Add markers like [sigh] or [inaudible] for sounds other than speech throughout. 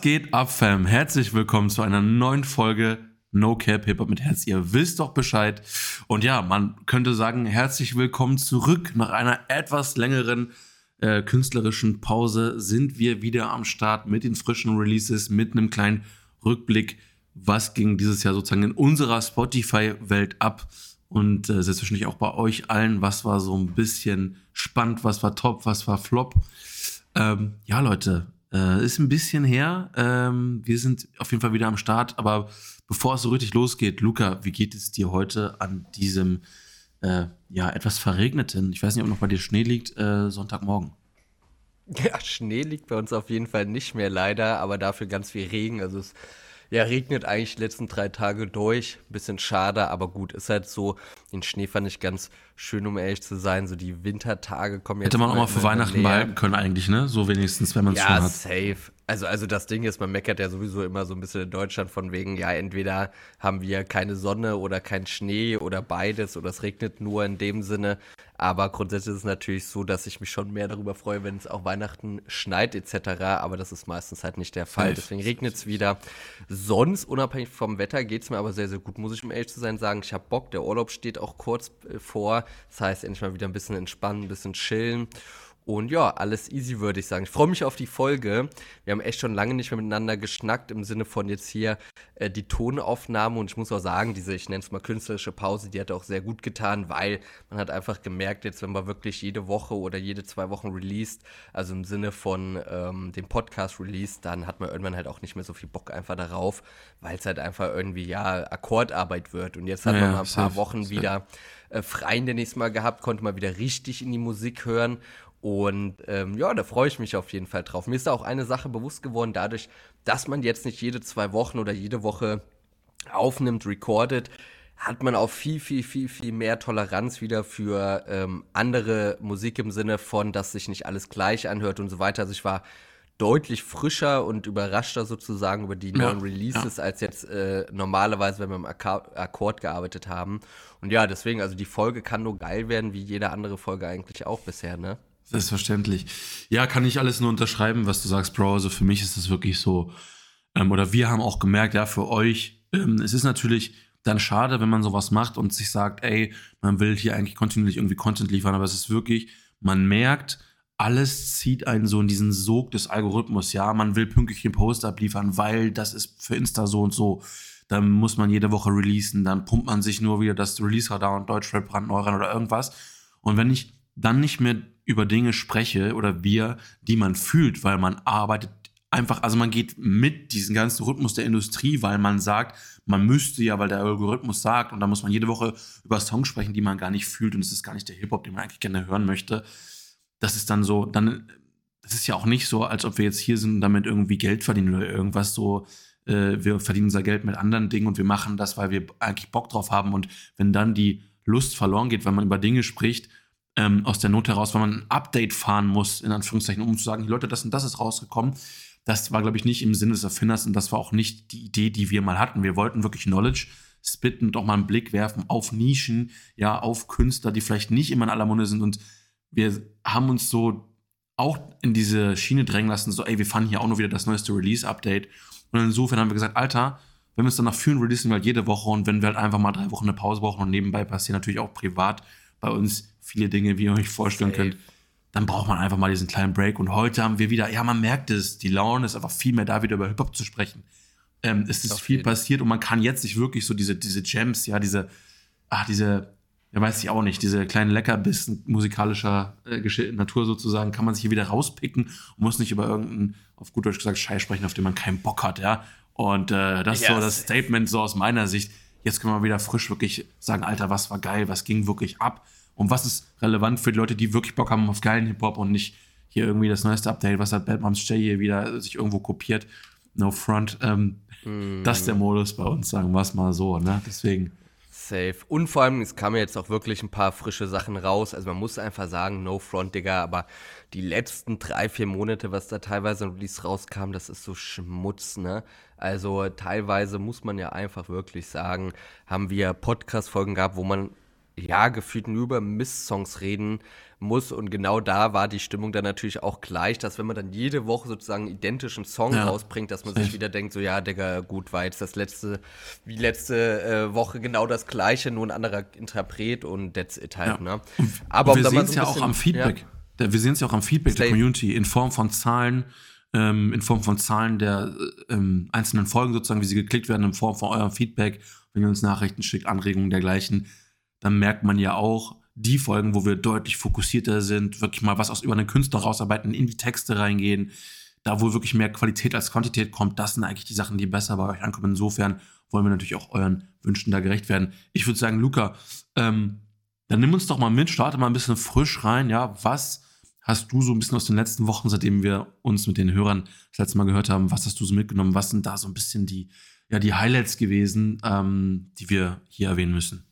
Geht ab, Fam? Herzlich willkommen zu einer neuen Folge No Hip Hop mit Herz. Ihr wisst doch Bescheid. Und ja, man könnte sagen, herzlich willkommen zurück. Nach einer etwas längeren äh, künstlerischen Pause sind wir wieder am Start mit den frischen Releases, mit einem kleinen Rückblick. Was ging dieses Jahr sozusagen in unserer Spotify-Welt ab? Und äh, selbstverständlich auch bei euch allen. Was war so ein bisschen spannend? Was war top? Was war flop? Ähm, ja, Leute, äh, ist ein bisschen her. Ähm, wir sind auf jeden Fall wieder am Start. Aber bevor es so richtig losgeht, Luca, wie geht es dir heute an diesem äh, ja etwas verregneten, ich weiß nicht, ob noch bei dir Schnee liegt, äh, Sonntagmorgen? Ja, Schnee liegt bei uns auf jeden Fall nicht mehr leider, aber dafür ganz viel Regen. Also es ja, regnet eigentlich die letzten drei Tage durch. Bisschen schade, aber gut, ist halt so. Den Schnee fand ich ganz schön, um ehrlich zu sein. So die Wintertage kommen jetzt. Hätte man auch mal für Weihnachten behalten können, eigentlich, ne? So wenigstens, wenn man es ja, schon hat. Ja, safe. Also, also das Ding ist, man meckert ja sowieso immer so ein bisschen in Deutschland von wegen, ja, entweder haben wir keine Sonne oder kein Schnee oder beides oder es regnet nur in dem Sinne. Aber grundsätzlich ist es natürlich so, dass ich mich schon mehr darüber freue, wenn es auch Weihnachten schneit etc. Aber das ist meistens halt nicht der Fall. Deswegen regnet es wieder. Sonst, unabhängig vom Wetter, geht es mir aber sehr, sehr gut, muss ich um ehrlich zu sein sagen. Ich habe Bock. Der Urlaub steht auch kurz äh, vor. Das heißt, endlich mal wieder ein bisschen entspannen, ein bisschen chillen. Und ja, alles easy, würde ich sagen. Ich freue mich auf die Folge. Wir haben echt schon lange nicht mehr miteinander geschnackt, im Sinne von jetzt hier äh, die Tonaufnahme. Und ich muss auch sagen, diese, ich nenne es mal künstlerische Pause, die hat auch sehr gut getan, weil man hat einfach gemerkt, jetzt, wenn man wirklich jede Woche oder jede zwei Wochen released, also im Sinne von ähm, dem Podcast released, dann hat man irgendwann halt auch nicht mehr so viel Bock einfach darauf, weil es halt einfach irgendwie, ja, Akkordarbeit wird. Und jetzt hat ja, man mal ein paar safe, Wochen safe. wieder äh, frei nächstes Mal gehabt, konnte mal wieder richtig in die Musik hören. Und ähm, ja, da freue ich mich auf jeden Fall drauf. Mir ist da auch eine Sache bewusst geworden, dadurch, dass man jetzt nicht jede zwei Wochen oder jede Woche aufnimmt, recordet, hat man auch viel, viel, viel, viel mehr Toleranz wieder für ähm, andere Musik im Sinne von, dass sich nicht alles gleich anhört und so weiter. Also ich war deutlich frischer und überraschter sozusagen über die neuen ja, Releases ja. als jetzt äh, normalerweise, wenn wir im Akkord gearbeitet haben. Und ja, deswegen, also die Folge kann nur geil werden, wie jede andere Folge eigentlich auch bisher, ne? Selbstverständlich. Ja, kann ich alles nur unterschreiben, was du sagst, Bro. Also für mich ist es wirklich so, ähm, oder wir haben auch gemerkt, ja, für euch, ähm, es ist natürlich dann schade, wenn man sowas macht und sich sagt, ey, man will hier eigentlich kontinuierlich irgendwie Content liefern, aber es ist wirklich, man merkt, alles zieht einen so in diesen Sog des Algorithmus. Ja, man will pünktlich den Post abliefern, weil das ist für Insta so und so. Dann muss man jede Woche releasen, dann pumpt man sich nur wieder das Release-Radar und Deutschrap brandneu ran oder irgendwas. Und wenn ich dann nicht mehr über Dinge spreche oder wir, die man fühlt, weil man arbeitet einfach, also man geht mit diesem ganzen Rhythmus der Industrie, weil man sagt, man müsste ja, weil der Algorithmus sagt, und da muss man jede Woche über Songs sprechen, die man gar nicht fühlt und es ist gar nicht der Hip-Hop, den man eigentlich gerne hören möchte. Das ist dann so, dann, das ist ja auch nicht so, als ob wir jetzt hier sind und damit irgendwie Geld verdienen oder irgendwas so. Äh, wir verdienen unser Geld mit anderen Dingen und wir machen das, weil wir eigentlich Bock drauf haben. Und wenn dann die Lust verloren geht, weil man über Dinge spricht, ähm, aus der Not heraus, weil man ein Update fahren muss, in Anführungszeichen, um zu sagen, Leute, das und das ist rausgekommen. Das war, glaube ich, nicht im Sinne des Erfinders und das war auch nicht die Idee, die wir mal hatten. Wir wollten wirklich Knowledge spitten und auch mal einen Blick werfen auf Nischen, ja, auf Künstler, die vielleicht nicht immer in aller Munde sind und wir haben uns so auch in diese Schiene drängen lassen, so, ey, wir fanden hier auch nur wieder das neueste Release-Update. Und insofern haben wir gesagt, Alter, wenn wir es danach fühlen, releasen wir halt jede Woche und wenn wir halt einfach mal drei Wochen eine Pause brauchen und nebenbei passieren natürlich auch privat bei uns viele Dinge, wie ihr euch vorstellen Safe. könnt, dann braucht man einfach mal diesen kleinen Break. Und heute haben wir wieder, ja, man merkt es, die Laune ist einfach viel mehr da, wieder über Hip-Hop zu sprechen. Ähm, es ist viel passiert und man kann jetzt sich wirklich so diese, diese Gems, ja, diese, ach, diese, ja, weiß ich auch nicht, diese kleinen Leckerbissen musikalischer äh, Natur sozusagen, kann man sich hier wieder rauspicken und muss nicht über irgendeinen, auf gut Deutsch gesagt, Scheiß sprechen, auf den man keinen Bock hat, ja. Und äh, das ist yes. so das Statement so aus meiner Sicht. Jetzt können wir wieder frisch wirklich sagen, Alter, was war geil, was ging wirklich ab und was ist relevant für die Leute, die wirklich Bock haben auf geilen Hip-Hop und nicht hier irgendwie das neueste Update, was hat Bad Moms J hier wieder sich irgendwo kopiert. No front. Ähm, mm. Das ist der Modus bei uns, sagen wir es mal so, ne? Deswegen. Safe. Und vor allem, es kamen jetzt auch wirklich ein paar frische Sachen raus. Also man muss einfach sagen, no front, Digga, aber die letzten drei, vier Monate, was da teilweise im Release rauskam, das ist so Schmutz, ne? Also teilweise muss man ja einfach wirklich sagen, haben wir Podcast-Folgen gehabt, wo man ja, gefühlt nur über Miss-Songs reden muss. Und genau da war die Stimmung dann natürlich auch gleich, dass wenn man dann jede Woche sozusagen einen identischen Song ja. rausbringt, dass man sich wieder denkt, so ja, Digga, gut, war jetzt das letzte, wie letzte äh, Woche genau das gleiche, nur ein anderer Interpret und that's it halt. Ja. Ne? Aber wir sehen es ja auch am Feedback. Ja. Wir sehen es ja auch am Feedback Stay. der Community in Form von Zahlen, ähm, in Form von Zahlen der ähm, einzelnen Folgen sozusagen, wie sie geklickt werden, in Form von eurem Feedback, wenn ihr uns Nachrichten schickt, Anregungen dergleichen, dann merkt man ja auch, die Folgen, wo wir deutlich fokussierter sind, wirklich mal was aus über einen Künstler rausarbeiten, in die Texte reingehen, da wo wirklich mehr Qualität als Quantität kommt, das sind eigentlich die Sachen, die besser bei euch ankommen. Insofern wollen wir natürlich auch euren Wünschen da gerecht werden. Ich würde sagen, Luca, ähm, dann nimm uns doch mal mit, starte mal ein bisschen frisch rein. Ja, was hast du so ein bisschen aus den letzten Wochen, seitdem wir uns mit den Hörern das letzte Mal gehört haben, was hast du so mitgenommen? Was sind da so ein bisschen die, ja, die Highlights gewesen, ähm, die wir hier erwähnen müssen?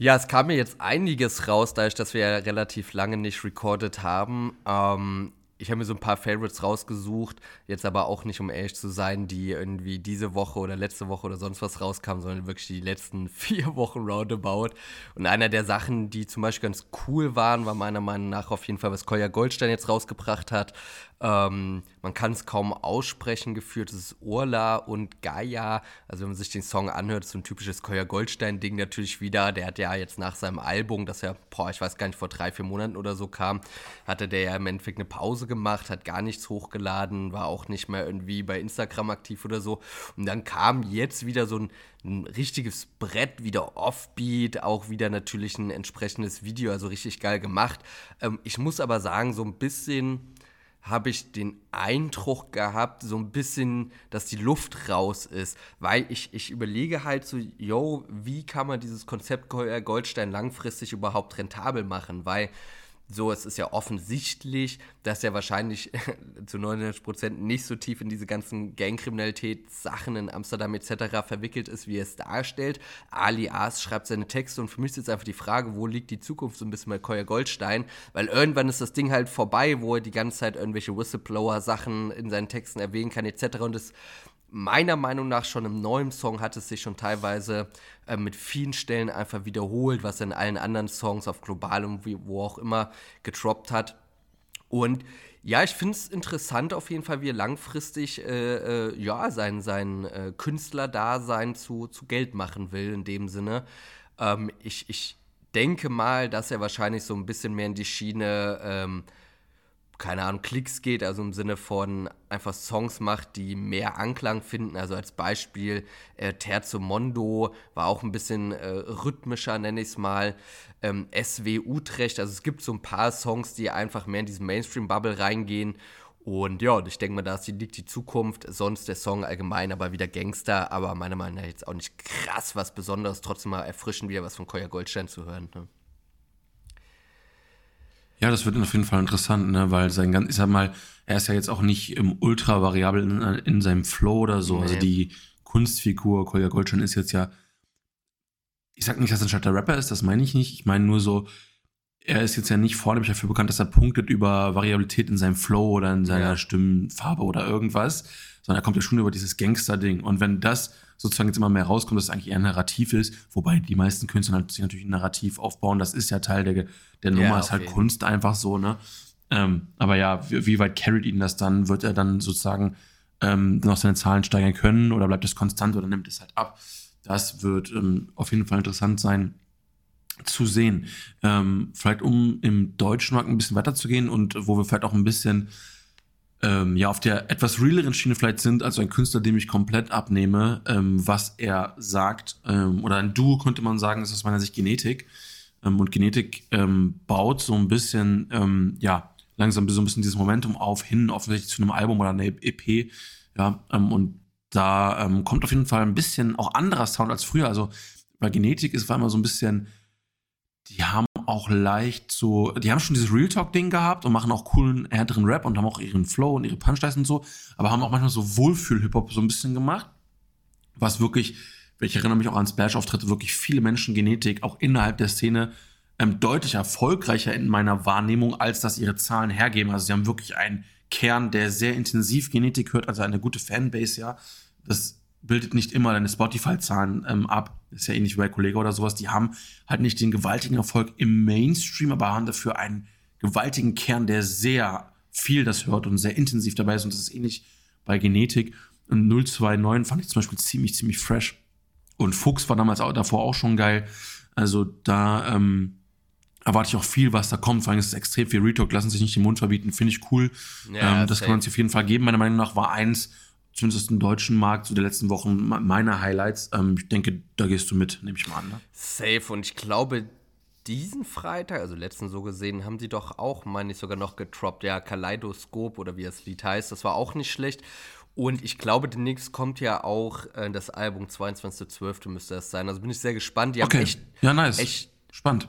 Ja, es kam mir jetzt einiges raus, dadurch, dass wir ja relativ lange nicht recorded haben. Ähm, ich habe mir so ein paar Favorites rausgesucht, jetzt aber auch nicht, um ehrlich zu sein, die irgendwie diese Woche oder letzte Woche oder sonst was rauskamen, sondern wirklich die letzten [laughs] vier Wochen roundabout. Und einer der Sachen, die zum Beispiel ganz cool waren, war meiner Meinung nach auf jeden Fall, was Kolja Goldstein jetzt rausgebracht hat. Ähm, man kann es kaum aussprechen, geführt. Es ist Urla und Gaia. Also, wenn man sich den Song anhört, so ein typisches Koya Goldstein-Ding natürlich wieder. Der hat ja jetzt nach seinem Album, das ja, boah, ich weiß gar nicht, vor drei, vier Monaten oder so kam, hatte der ja im Endeffekt eine Pause gemacht, hat gar nichts hochgeladen, war auch nicht mehr irgendwie bei Instagram aktiv oder so. Und dann kam jetzt wieder so ein, ein richtiges Brett, wieder Offbeat, auch wieder natürlich ein entsprechendes Video, also richtig geil gemacht. Ähm, ich muss aber sagen, so ein bisschen habe ich den Eindruck gehabt, so ein bisschen, dass die Luft raus ist. Weil ich, ich überlege halt so, yo, wie kann man dieses Konzept Goldstein langfristig überhaupt rentabel machen? Weil so, es ist ja offensichtlich, dass er wahrscheinlich [laughs] zu 99 Prozent nicht so tief in diese ganzen Gangkriminalität-Sachen in Amsterdam etc. verwickelt ist, wie er es darstellt. Ali Aas schreibt seine Texte und für mich ist jetzt einfach die Frage, wo liegt die Zukunft so ein bisschen bei Koya Goldstein? Weil irgendwann ist das Ding halt vorbei, wo er die ganze Zeit irgendwelche Whistleblower-Sachen in seinen Texten erwähnen kann etc. Und es meiner Meinung nach schon im neuen Song hat es sich schon teilweise äh, mit vielen Stellen einfach wiederholt, was er in allen anderen Songs auf globalem, wo auch immer, getroppt hat. Und ja, ich finde es interessant auf jeden Fall, wie er langfristig äh, äh, ja, sein, sein äh, Künstlerdasein zu, zu Geld machen will, in dem Sinne. Ähm, ich, ich denke mal, dass er wahrscheinlich so ein bisschen mehr in die Schiene ähm, keine Ahnung, Klicks geht, also im Sinne von einfach Songs macht, die mehr Anklang finden. Also als Beispiel äh, Terzo Mondo war auch ein bisschen äh, rhythmischer, nenne ich es mal. Ähm, SW Utrecht, also es gibt so ein paar Songs, die einfach mehr in diesen Mainstream-Bubble reingehen. Und ja, ich denke mal, da liegt die Zukunft. Sonst der Song allgemein aber wieder Gangster, aber meiner Meinung nach jetzt auch nicht krass was Besonderes. Trotzdem mal erfrischend wieder was von Koya Goldstein zu hören. Ne? Ja, das wird auf jeden Fall interessant, ne? weil sein ganz, ich sag mal, er ist ja jetzt auch nicht im ultra variabel in, in seinem Flow oder so. Also nee. Also die Kunstfigur Kolja Goldstein ist jetzt ja, ich sag nicht, dass er ein starker Rapper ist, das meine ich nicht. Ich meine nur so, er ist jetzt ja nicht vornehmlich dafür bekannt, dass er punktet über Variabilität in seinem Flow oder in seiner ja. Stimmenfarbe oder irgendwas, sondern er kommt ja schon über dieses Gangster-Ding. Und wenn das sozusagen jetzt immer mehr rauskommt, dass es eigentlich eher ein Narrativ ist, wobei die meisten Künstler sich natürlich ein Narrativ aufbauen, das ist ja Teil der, der Nummer, ja, ist halt Kunst einfach so, ne? Ähm, aber ja, wie, wie, weit carried ihn das dann? Wird er dann sozusagen ähm, noch seine Zahlen steigern können oder bleibt es konstant oder nimmt es halt ab? Das wird ähm, auf jeden Fall interessant sein zu sehen. Ähm, vielleicht um im deutschen Markt ein bisschen weiterzugehen und wo wir vielleicht auch ein bisschen ähm, ja auf der etwas realeren Schiene vielleicht sind, also ein Künstler, dem ich komplett abnehme, ähm, was er sagt, ähm, oder ein Duo könnte man sagen, ist aus meiner Sicht Genetik. Ähm, und Genetik ähm, baut so ein bisschen, ähm, ja, langsam so ein bisschen dieses Momentum auf, hin offensichtlich zu einem Album oder einer EP. Ja, und da kommt auf jeden Fall ein bisschen auch anderer Sound als früher. Also bei Genetik ist es immer so ein bisschen, die haben auch leicht so, die haben schon dieses Real Talk-Ding gehabt und machen auch coolen, härteren Rap und haben auch ihren Flow und ihre Punchlines und so, aber haben auch manchmal so Wohlfühl-Hip-Hop so ein bisschen gemacht, was wirklich, ich erinnere mich auch an Splash-Auftritte, wirklich viele Menschen Genetik auch innerhalb der Szene ähm, deutlich erfolgreicher in meiner Wahrnehmung, als dass ihre Zahlen hergeben. Also sie haben wirklich einen Kern, der sehr intensiv Genetik hört, also eine gute Fanbase, ja. Das bildet nicht immer deine Spotify-Zahlen ähm, ab. Ist ja ähnlich wie bei Kollege oder sowas. Die haben halt nicht den gewaltigen Erfolg im Mainstream, aber haben dafür einen gewaltigen Kern, der sehr viel das hört und sehr intensiv dabei ist. Und das ist ähnlich bei Genetik. Und 029 fand ich zum Beispiel ziemlich, ziemlich fresh. Und Fuchs war damals auch, davor auch schon geil. Also da ähm, erwarte ich auch viel, was da kommt. Vor allem ist es extrem viel Retalk, lassen sich nicht den Mund verbieten, finde ich cool. Ja, ähm, das kann man sich auf jeden Fall geben. Meiner Meinung nach war eins, zumindest im deutschen Markt, zu so der letzten Wochen meine Highlights. Ähm, ich denke, da gehst du mit, nehme ich mal an. Ne? Safe. Und ich glaube, diesen Freitag, also letzten so gesehen, haben sie doch auch, meine ich, sogar noch getroppt. Ja, Kaleidoskop oder wie das Lied heißt. Das war auch nicht schlecht. Und ich glaube, demnächst kommt ja auch äh, das Album 22.12. müsste das sein. Also bin ich sehr gespannt. Die okay. echt, ja, nice. Echt, Spannend.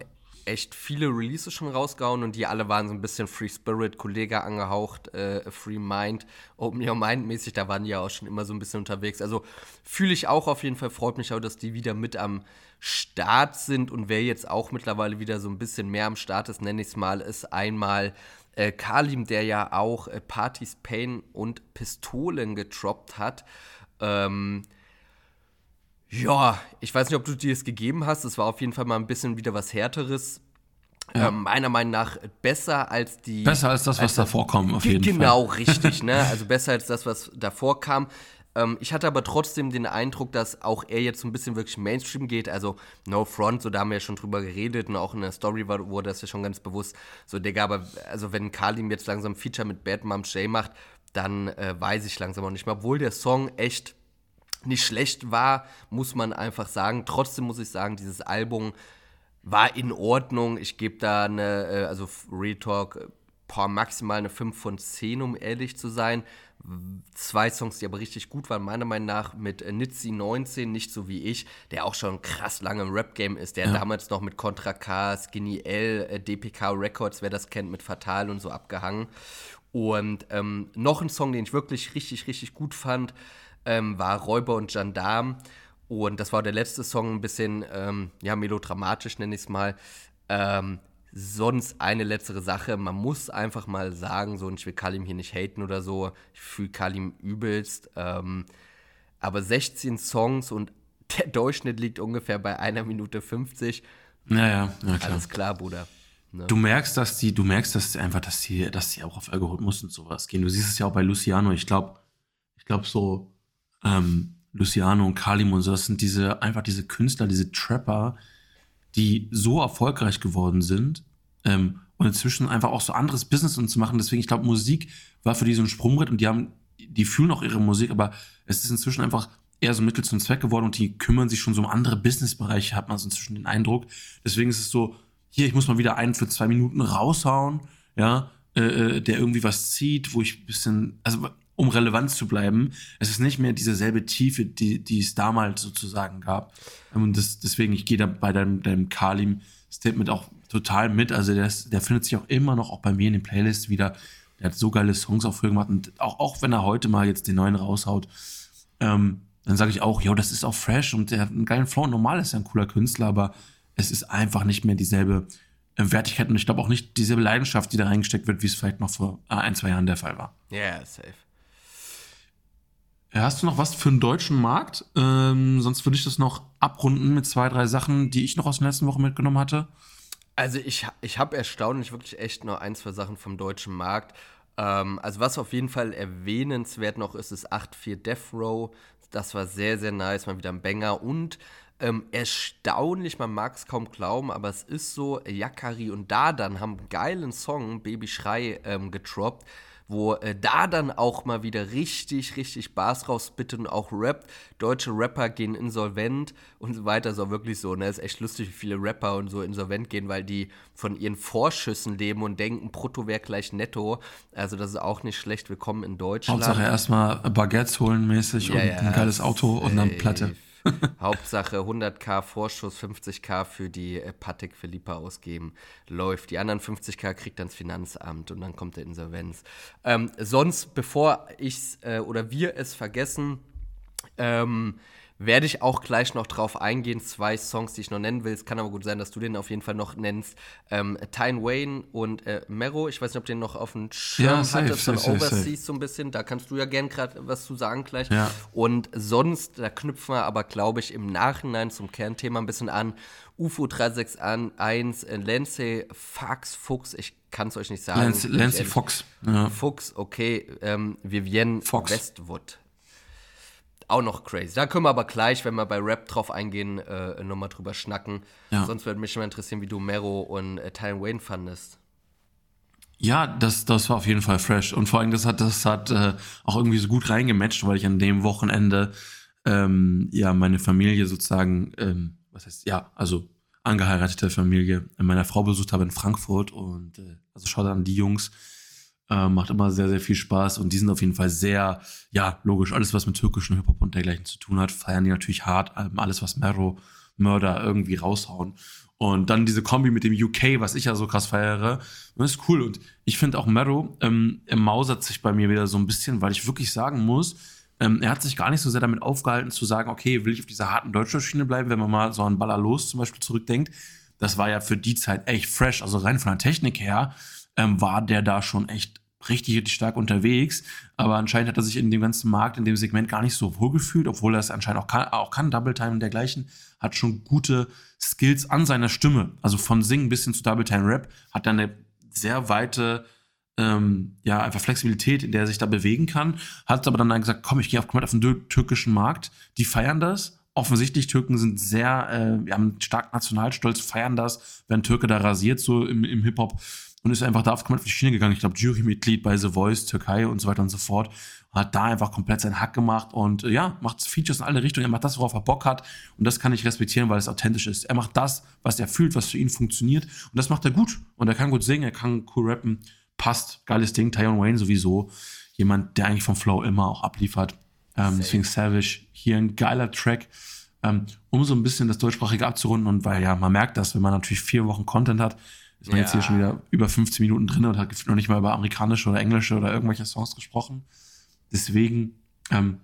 Echt viele Releases schon rausgehauen und die alle waren so ein bisschen Free Spirit, Kollege angehaucht, äh, Free Mind, Open Your Mind mäßig. Da waren die ja auch schon immer so ein bisschen unterwegs. Also fühle ich auch auf jeden Fall. Freut mich auch, dass die wieder mit am Start sind. Und wer jetzt auch mittlerweile wieder so ein bisschen mehr am Start ist, nenne ich es mal, ist einmal äh, Kalim, der ja auch äh, Partys, Pain und Pistolen getroppt hat. Ähm, ja, ich weiß nicht, ob du dir das gegeben hast. Es war auf jeden Fall mal ein bisschen wieder was Härteres. Ja. Ähm, meiner Meinung nach besser als die. Besser als das, was als davor kam, auf jeden genau, Fall. Genau, richtig, ne? [laughs] Also besser als das, was davor kam. Ähm, ich hatte aber trotzdem den Eindruck, dass auch er jetzt so ein bisschen wirklich Mainstream geht. Also No Front, so da haben wir ja schon drüber geredet und auch in der Story war, wurde das ja schon ganz bewusst. So, Digga, aber also wenn Kalim jetzt langsam Feature mit Bad Mom Shay macht, dann äh, weiß ich langsam auch nicht mehr. Obwohl der Song echt nicht schlecht war, muss man einfach sagen. Trotzdem muss ich sagen, dieses Album war in Ordnung. Ich gebe da eine, äh, also Retalk, maximal eine 5 von 10, um ehrlich zu sein zwei Songs, die aber richtig gut waren, meiner Meinung nach mit äh, Nitzi 19, nicht so wie ich, der auch schon krass lange im Rap-Game ist, der ja. damals noch mit Contra K, Skinny L, äh, DPK Records, wer das kennt, mit Fatal und so abgehangen. Und ähm, noch ein Song, den ich wirklich richtig, richtig gut fand, ähm, war Räuber und Gendarm. Und das war der letzte Song, ein bisschen, ähm, ja, melodramatisch nenne ich es mal. Ähm, sonst eine letztere Sache. Man muss einfach mal sagen, so, und ich will Kalim hier nicht haten oder so, ich fühle Kalim übelst. Ähm, aber 16 Songs und [laughs] der Durchschnitt liegt ungefähr bei einer Minute 50. Naja, ja, klar. Alles klar, Bruder. Ne? Du merkst, dass die, du merkst, dass einfach, dass die, dass die auch auf Algorithmus und sowas gehen. Du siehst es ja auch bei Luciano. Ich glaube, ich glaube so, ähm, Luciano und Kalim und so, das sind diese, einfach diese Künstler, diese Trapper, die so erfolgreich geworden sind ähm, und inzwischen einfach auch so anderes Business und zu machen. Deswegen, ich glaube, Musik war für die so ein Sprungbrett und die haben, die fühlen auch ihre Musik, aber es ist inzwischen einfach eher so Mittel zum Zweck geworden und die kümmern sich schon so um andere Businessbereiche, hat man so inzwischen den Eindruck. Deswegen ist es so, hier, ich muss mal wieder einen für zwei Minuten raushauen, ja, äh, äh der irgendwie was zieht, wo ich ein bisschen, also um relevant zu bleiben. Es ist nicht mehr dieselbe Tiefe, die, die es damals sozusagen gab. Und das, deswegen, ich gehe da bei deinem, deinem Kalim-Statement auch total mit. Also der, ist, der findet sich auch immer noch auch bei mir in den Playlists wieder. Der hat so geile Songs auch früher gemacht. Und auch, auch wenn er heute mal jetzt den neuen raushaut, ähm, dann sage ich auch, jo, das ist auch fresh und der hat einen geilen Flow. Normal ist er ein cooler Künstler, aber es ist einfach nicht mehr dieselbe äh, Wertigkeit und ich glaube auch nicht dieselbe Leidenschaft, die da reingesteckt wird, wie es vielleicht noch vor äh, ein, zwei Jahren der Fall war. Ja, yeah, safe. Hast du noch was für den deutschen Markt? Ähm, sonst würde ich das noch abrunden mit zwei, drei Sachen, die ich noch aus der letzten Woche mitgenommen hatte. Also ich, ich habe erstaunlich wirklich echt noch ein, zwei Sachen vom deutschen Markt. Ähm, also was auf jeden Fall erwähnenswert noch ist, ist 8-4 Death Row. Das war sehr, sehr nice, mal wieder ein Banger. Und ähm, erstaunlich, man mag es kaum glauben, aber es ist so, Yakari und Dadan haben einen geilen Song, Baby Schrei, ähm, getroppt wo äh, da dann auch mal wieder richtig, richtig Bars rausbittet und auch rappt. Deutsche Rapper gehen insolvent und so weiter. So wirklich so, ne? Ist echt lustig, wie viele Rapper und so insolvent gehen, weil die von ihren Vorschüssen leben und denken, Brutto wäre gleich netto. Also das ist auch nicht schlecht. Willkommen in Deutschland. Hauptsache erstmal Baguettes holen mäßig ja, und ja, ein geiles Auto und dann Platte. [laughs] Hauptsache 100k Vorschuss, 50k für die äh, Patek Philippa ausgeben. Läuft. Die anderen 50k kriegt dann das Finanzamt und dann kommt der Insolvenz. Ähm, sonst, bevor ich äh, oder wir es vergessen, ähm, Werde ich auch gleich noch drauf eingehen. Zwei Songs, die ich noch nennen will. Es kann aber gut sein, dass du den auf jeden Fall noch nennst. Ähm, Tyne Wayne und äh, Mero. Ich weiß nicht, ob den noch auf dem Schirm ja, safe, hattest safe, von Overseas safe. so ein bisschen. Da kannst du ja gern gerade was zu sagen gleich. Ja. Und sonst, da knüpfen wir aber, glaube ich, im Nachhinein zum Kernthema ein bisschen an. UFO 361, äh, Lancey Fax Fuchs, ich kann es euch nicht sagen. Lance, Lancey Fox. Ja. Fuchs, okay. Ähm, Vivienne Fox. Westwood auch noch crazy. Da können wir aber gleich, wenn wir bei Rap drauf eingehen, äh, nochmal drüber schnacken. Ja. Sonst würde mich mal interessieren, wie du Mero und äh, Tyron Wayne fandest. Ja, das, das war auf jeden Fall fresh. Und vor allem, das hat, das hat äh, auch irgendwie so gut reingematcht, weil ich an dem Wochenende ähm, ja meine Familie sozusagen, ähm, was heißt, ja, also angeheiratete Familie meiner Frau besucht habe in Frankfurt und äh, also schaut an die Jungs äh, macht immer sehr, sehr viel Spaß und die sind auf jeden Fall sehr, ja, logisch, alles, was mit türkischen Hip-Hop und dergleichen zu tun hat, feiern die natürlich hart. Ähm, alles, was Mero, Mörder irgendwie raushauen. Und dann diese Kombi mit dem UK, was ich ja so krass feiere, das ist cool. Und ich finde auch Mero ähm, mausert sich bei mir wieder so ein bisschen, weil ich wirklich sagen muss, ähm, er hat sich gar nicht so sehr damit aufgehalten zu sagen, okay, will ich auf dieser harten deutschen Schiene bleiben, wenn man mal so an Baller los zum Beispiel zurückdenkt. Das war ja für die Zeit echt fresh. Also rein von der Technik her ähm, war der da schon echt richtig, richtig stark unterwegs. Aber anscheinend hat er sich in dem ganzen Markt, in dem Segment gar nicht so wohl gefühlt, obwohl er es anscheinend auch kann, auch kann Double Time und dergleichen, hat schon gute Skills an seiner Stimme. Also von Singen bis hin zu Double Time Rap hat er eine sehr weite, ähm, ja, einfach Flexibilität, in der er sich da bewegen kann. Hat aber dann gesagt, komm, ich gehe auf, auf den türkischen Markt. Die feiern das offensichtlich Türken sind sehr, äh, wir haben stark Nationalstolz, feiern das, wenn Türke da rasiert, so im, im Hip-Hop und ist einfach da auf komplett auf die Schiene gegangen. Ich glaube, Jurymitglied bei The Voice, Türkei und so weiter und so fort. Hat da einfach komplett seinen Hack gemacht und äh, ja, macht Features in alle Richtungen. Er macht das, worauf er Bock hat. Und das kann ich respektieren, weil es authentisch ist. Er macht das, was er fühlt, was für ihn funktioniert. Und das macht er gut. Und er kann gut singen, er kann cool rappen. Passt. Geiles Ding. Tyon Wayne sowieso. Jemand, der eigentlich vom Flow immer auch abliefert. Ähm, deswegen Savage. Hier ein geiler Track. Ähm, um so ein bisschen das Deutschsprachige abzurunden und weil ja, man merkt das, wenn man natürlich vier Wochen Content hat, ist man ja. jetzt hier schon wieder über 15 Minuten drin und hat noch nicht mal über amerikanische oder englische oder irgendwelche Songs gesprochen. Deswegen, ähm,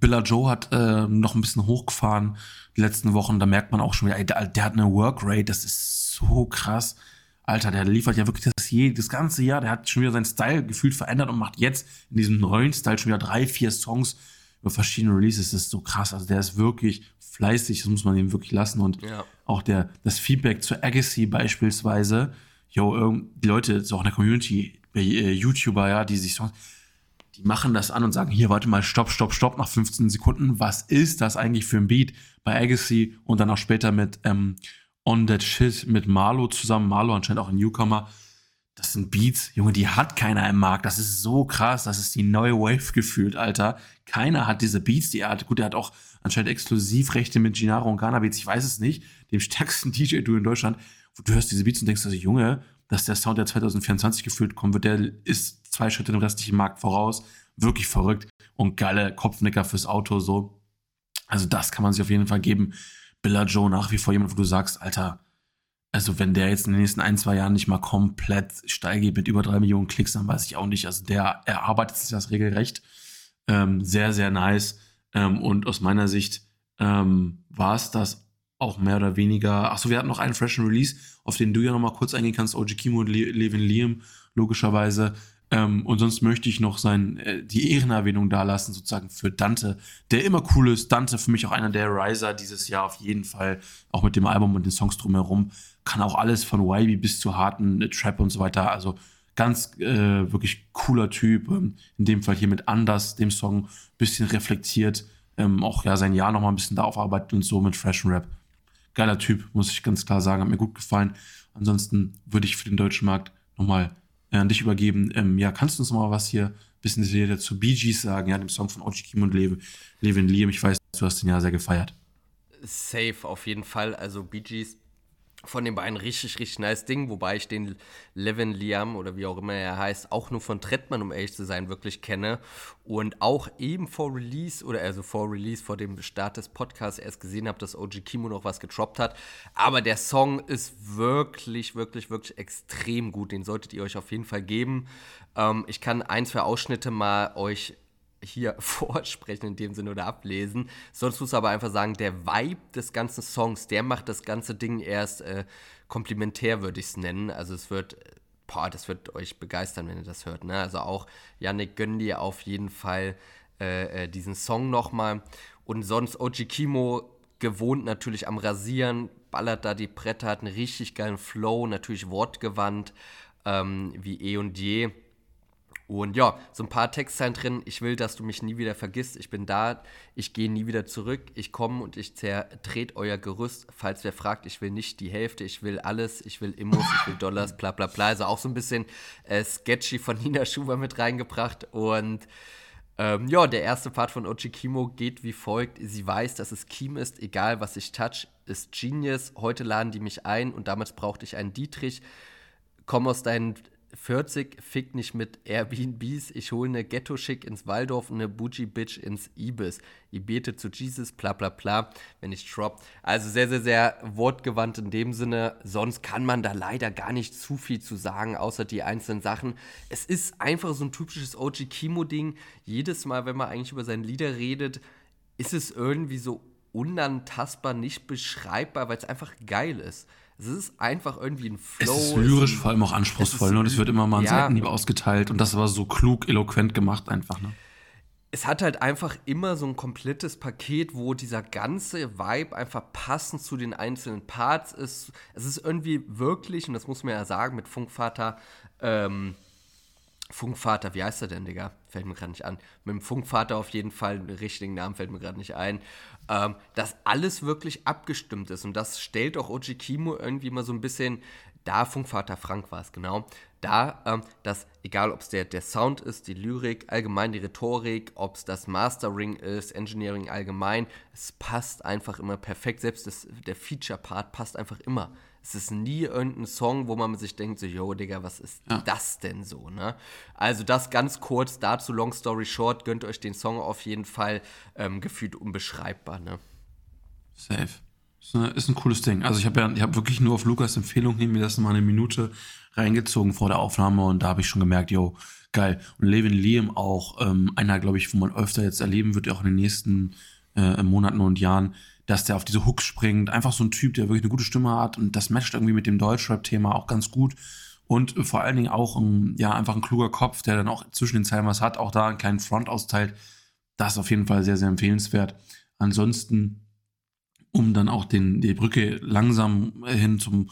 Billa Joe hat äh, noch ein bisschen hochgefahren die letzten Wochen. Da merkt man auch schon wieder, ey, der, der hat eine Workrate, das ist so krass. Alter, der liefert ja wirklich das, je, das ganze Jahr. Der hat schon wieder seinen Style gefühlt verändert und macht jetzt in diesem neuen Style schon wieder drei, vier Songs über verschiedene Releases. Das ist so krass. Also der ist wirklich fleißig, das muss man ihm wirklich lassen. Und ja. auch der, das Feedback zur Agassi beispielsweise, yo, die Leute, so auch in der Community, äh, YouTuber, ja, die sich Songs, die machen das an und sagen, hier, warte mal, stopp, stopp, stopp, nach 15 Sekunden, was ist das eigentlich für ein Beat bei Agassi und dann auch später mit ähm, On That Shit mit Marlo zusammen, Marlo anscheinend auch ein Newcomer, das sind Beats, Junge, die hat keiner im Markt. Das ist so krass. Das ist die neue Wave gefühlt, Alter. Keiner hat diese Beats, die er hat. Gut, er hat auch anscheinend Exklusivrechte mit Gennaro und Ghana Beats. Ich weiß es nicht. Dem stärksten [laughs] DJ-Du in Deutschland. Du hörst diese Beats und denkst, also, Junge, dass der Sound, der 2024 gefühlt kommen wird, der ist zwei Schritte dem restlichen Markt voraus. Wirklich verrückt. Und geile Kopfnicker fürs Auto, so. Also, das kann man sich auf jeden Fall geben. Billa Joe nach wie vor jemand, wo du sagst, Alter, also wenn der jetzt in den nächsten ein, zwei Jahren nicht mal komplett steil geht mit über drei Millionen Klicks, dann weiß ich auch nicht. Also der erarbeitet sich das regelrecht. Ähm, sehr, sehr nice. Ähm, und aus meiner Sicht ähm, war es das auch mehr oder weniger. Achso, wir hatten noch einen freshen Release, auf den du ja nochmal kurz eingehen kannst. OG Kimo und Le Levin Liam, logischerweise. Ähm, und sonst möchte ich noch sein, äh, die Ehrenerwähnung dalassen, sozusagen für Dante, der immer cool ist. Dante für mich auch einer der Riser dieses Jahr auf jeden Fall, auch mit dem Album und den Songs drumherum. Kann auch alles von YB bis zu harten äh, Trap und so weiter. Also ganz äh, wirklich cooler Typ. Ähm, in dem Fall hier mit Anders, dem Song, bisschen reflektiert. Ähm, auch ja sein Jahr nochmal ein bisschen da aufarbeitet und so mit Fresh Rap. Geiler Typ, muss ich ganz klar sagen, hat mir gut gefallen. Ansonsten würde ich für den deutschen Markt nochmal äh, an dich übergeben. Ähm, ja, kannst du uns mal was hier ein bisschen detaillierter zu Bee Gees sagen, ja, dem Song von Ochi Kim und Levin Liam. Ich weiß, du hast den ja sehr gefeiert. Safe, auf jeden Fall. Also Bee Gees von den beiden richtig, richtig nice Ding, wobei ich den Levin Liam oder wie auch immer er heißt, auch nur von Trettmann, um ehrlich zu sein, wirklich kenne. Und auch eben vor Release oder also vor Release, vor dem Start des Podcasts erst gesehen habe, dass OG Kimo noch was getroppt hat, aber der Song ist wirklich, wirklich, wirklich extrem gut, den solltet ihr euch auf jeden Fall geben. Ähm, ich kann ein, zwei Ausschnitte mal euch hier [laughs] vorsprechen in dem Sinne oder ablesen. Sonst muss aber einfach sagen, der Vibe des ganzen Songs, der macht das ganze Ding erst äh, komplementär, würde ich es nennen. Also es wird, boah, das wird euch begeistern, wenn ihr das hört. Ne? Also auch, Yannick, gönn dir auf jeden Fall äh, äh diesen Song nochmal. Und sonst OG Kimo gewohnt natürlich am Rasieren, ballert da die Bretter, hat einen richtig geilen Flow, natürlich wortgewandt, ähm, wie eh und je. Und ja, so ein paar Textzeilen drin. Ich will, dass du mich nie wieder vergisst. Ich bin da. Ich gehe nie wieder zurück. Ich komme und ich zertret euer Gerüst. Falls wer fragt, ich will nicht die Hälfte. Ich will alles. Ich will Immos. Ich will Dollars. Bla bla bla. Also auch so ein bisschen äh, sketchy von Nina Schuber mit reingebracht. Und ähm, ja, der erste Part von Ochi Kimo geht wie folgt. Sie weiß, dass es Kim ist. Egal, was ich touch, ist Genius. Heute laden die mich ein und damals brauchte ich einen Dietrich. Komm aus deinen 40, fick nicht mit Airbnbs, ich hole eine Ghetto-Schick ins Waldorf und eine Bougie-Bitch ins Ibis. Ich bete zu Jesus, bla bla bla, wenn ich drop. Also sehr, sehr, sehr wortgewandt in dem Sinne. Sonst kann man da leider gar nicht zu viel zu sagen, außer die einzelnen Sachen. Es ist einfach so ein typisches OG Kimo-Ding. Jedes Mal, wenn man eigentlich über seine Lieder redet, ist es irgendwie so unantastbar, nicht beschreibbar, weil es einfach geil ist. Es ist einfach irgendwie ein Flow. Es ist lyrisch es vor allem auch anspruchsvoll, ne? Und es wird immer mal ein ja, Seitenhieb ausgeteilt und das war so klug, eloquent gemacht einfach, ne? Es hat halt einfach immer so ein komplettes Paket, wo dieser ganze Vibe einfach passend zu den einzelnen Parts ist. Es ist irgendwie wirklich, und das muss man ja sagen, mit Funkvater, ähm, Funkvater, wie heißt er denn, Digga? Fällt mir gerade nicht an. Mit dem Funkvater auf jeden Fall, den richtigen Namen fällt mir gerade nicht ein ähm, dass alles wirklich abgestimmt ist. Und das stellt auch Oji Kimo irgendwie mal so ein bisschen da, Funkvater Frank war es genau, da, ähm, dass egal ob es der, der Sound ist, die Lyrik, allgemein die Rhetorik, ob es das Mastering ist, Engineering allgemein, es passt einfach immer perfekt. Selbst das, der Feature-Part passt einfach immer. Es ist nie irgendein Song, wo man sich denkt, so, yo, Digga, was ist ja. das denn so, ne? Also das ganz kurz dazu, long story short, gönnt euch den Song auf jeden Fall, ähm, gefühlt unbeschreibbar, ne? Safe. Ist, eine, ist ein cooles Ding. Also ich habe ja, ich habe wirklich nur auf Lukas Empfehlung hin mir das mal eine Minute reingezogen vor der Aufnahme und da habe ich schon gemerkt, yo, geil. Und Levin Liam auch, ähm, einer, glaube ich, wo man öfter jetzt erleben wird, auch in den nächsten äh, Monaten und Jahren, dass der auf diese Hooks springt. Einfach so ein Typ, der wirklich eine gute Stimme hat und das matcht irgendwie mit dem Deutschrap-Thema auch ganz gut. Und vor allen Dingen auch ein, ja, einfach ein kluger Kopf, der dann auch zwischen den Zeilen was hat, auch da einen kleinen Front austeilt. Das ist auf jeden Fall sehr, sehr empfehlenswert. Ansonsten, um dann auch den, die Brücke langsam hin zum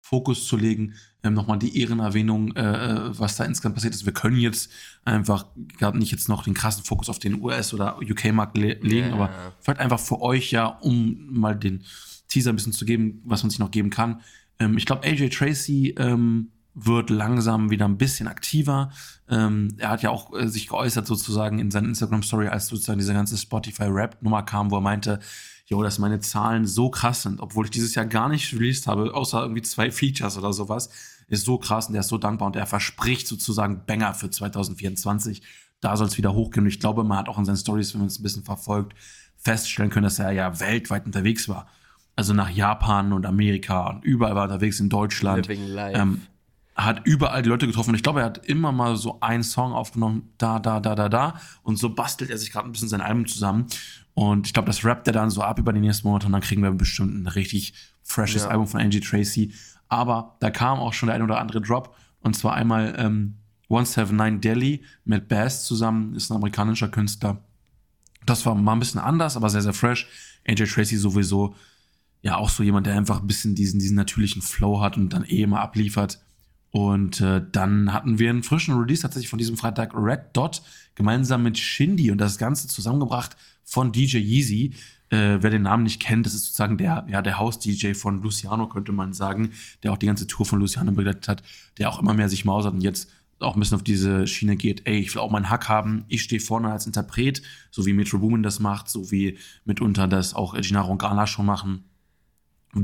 Fokus zu legen, ähm, nochmal die Ehrenerwähnung, äh, äh was da insgesamt passiert ist. Wir können jetzt einfach gerade nicht jetzt noch den krassen Fokus auf den US- oder UK-Markt le legen, yeah. aber vielleicht einfach für euch ja, um mal den Teaser ein bisschen zu geben, was man sich noch geben kann. Ähm, ich glaube, AJ Tracy ähm, wird langsam wieder ein bisschen aktiver. Ähm, er hat ja auch äh, sich geäußert sozusagen in seiner Instagram-Story, als sozusagen diese ganze Spotify-Rap-Nummer kam, wo er meinte, jo, dass meine Zahlen so krass sind, obwohl ich dieses Jahr gar nicht released habe, außer irgendwie zwei Features oder sowas, ist so krass und der ist so dankbar und er verspricht sozusagen Banger für 2024. Da soll es wieder hochgehen. Und ich glaube, man hat auch in seinen Stories, wenn man es ein bisschen verfolgt, feststellen können, dass er ja weltweit unterwegs war. Also nach Japan und Amerika und überall war er unterwegs in Deutschland. Living life. Ähm, hat überall die Leute getroffen. Und ich glaube, er hat immer mal so einen Song aufgenommen, da, da, da, da, da. Und so bastelt er sich gerade ein bisschen sein Album zusammen. Und ich glaube, das rappt er dann so ab über die nächsten Monate und dann kriegen wir bestimmt ein richtig freshes ja. Album von Angie Tracy. Aber da kam auch schon der ein oder andere Drop. Und zwar einmal ähm, 179 Delhi mit Bass zusammen, ist ein amerikanischer Künstler. Das war mal ein bisschen anders, aber sehr, sehr fresh. AJ Tracy sowieso, ja, auch so jemand, der einfach ein bisschen diesen, diesen natürlichen Flow hat und dann eh immer abliefert. Und äh, dann hatten wir einen frischen Release tatsächlich von diesem Freitag Red Dot gemeinsam mit Shindy und das Ganze zusammengebracht von DJ Yeezy. Äh, wer den Namen nicht kennt, das ist sozusagen der, ja, der Haus-DJ von Luciano, könnte man sagen, der auch die ganze Tour von Luciano begleitet hat, der auch immer mehr sich mausert und jetzt auch ein bisschen auf diese Schiene geht, ey, ich will auch meinen Hack haben, ich stehe vorne als Interpret, so wie Metro Boomin das macht, so wie mitunter das auch Gennaro und schon machen.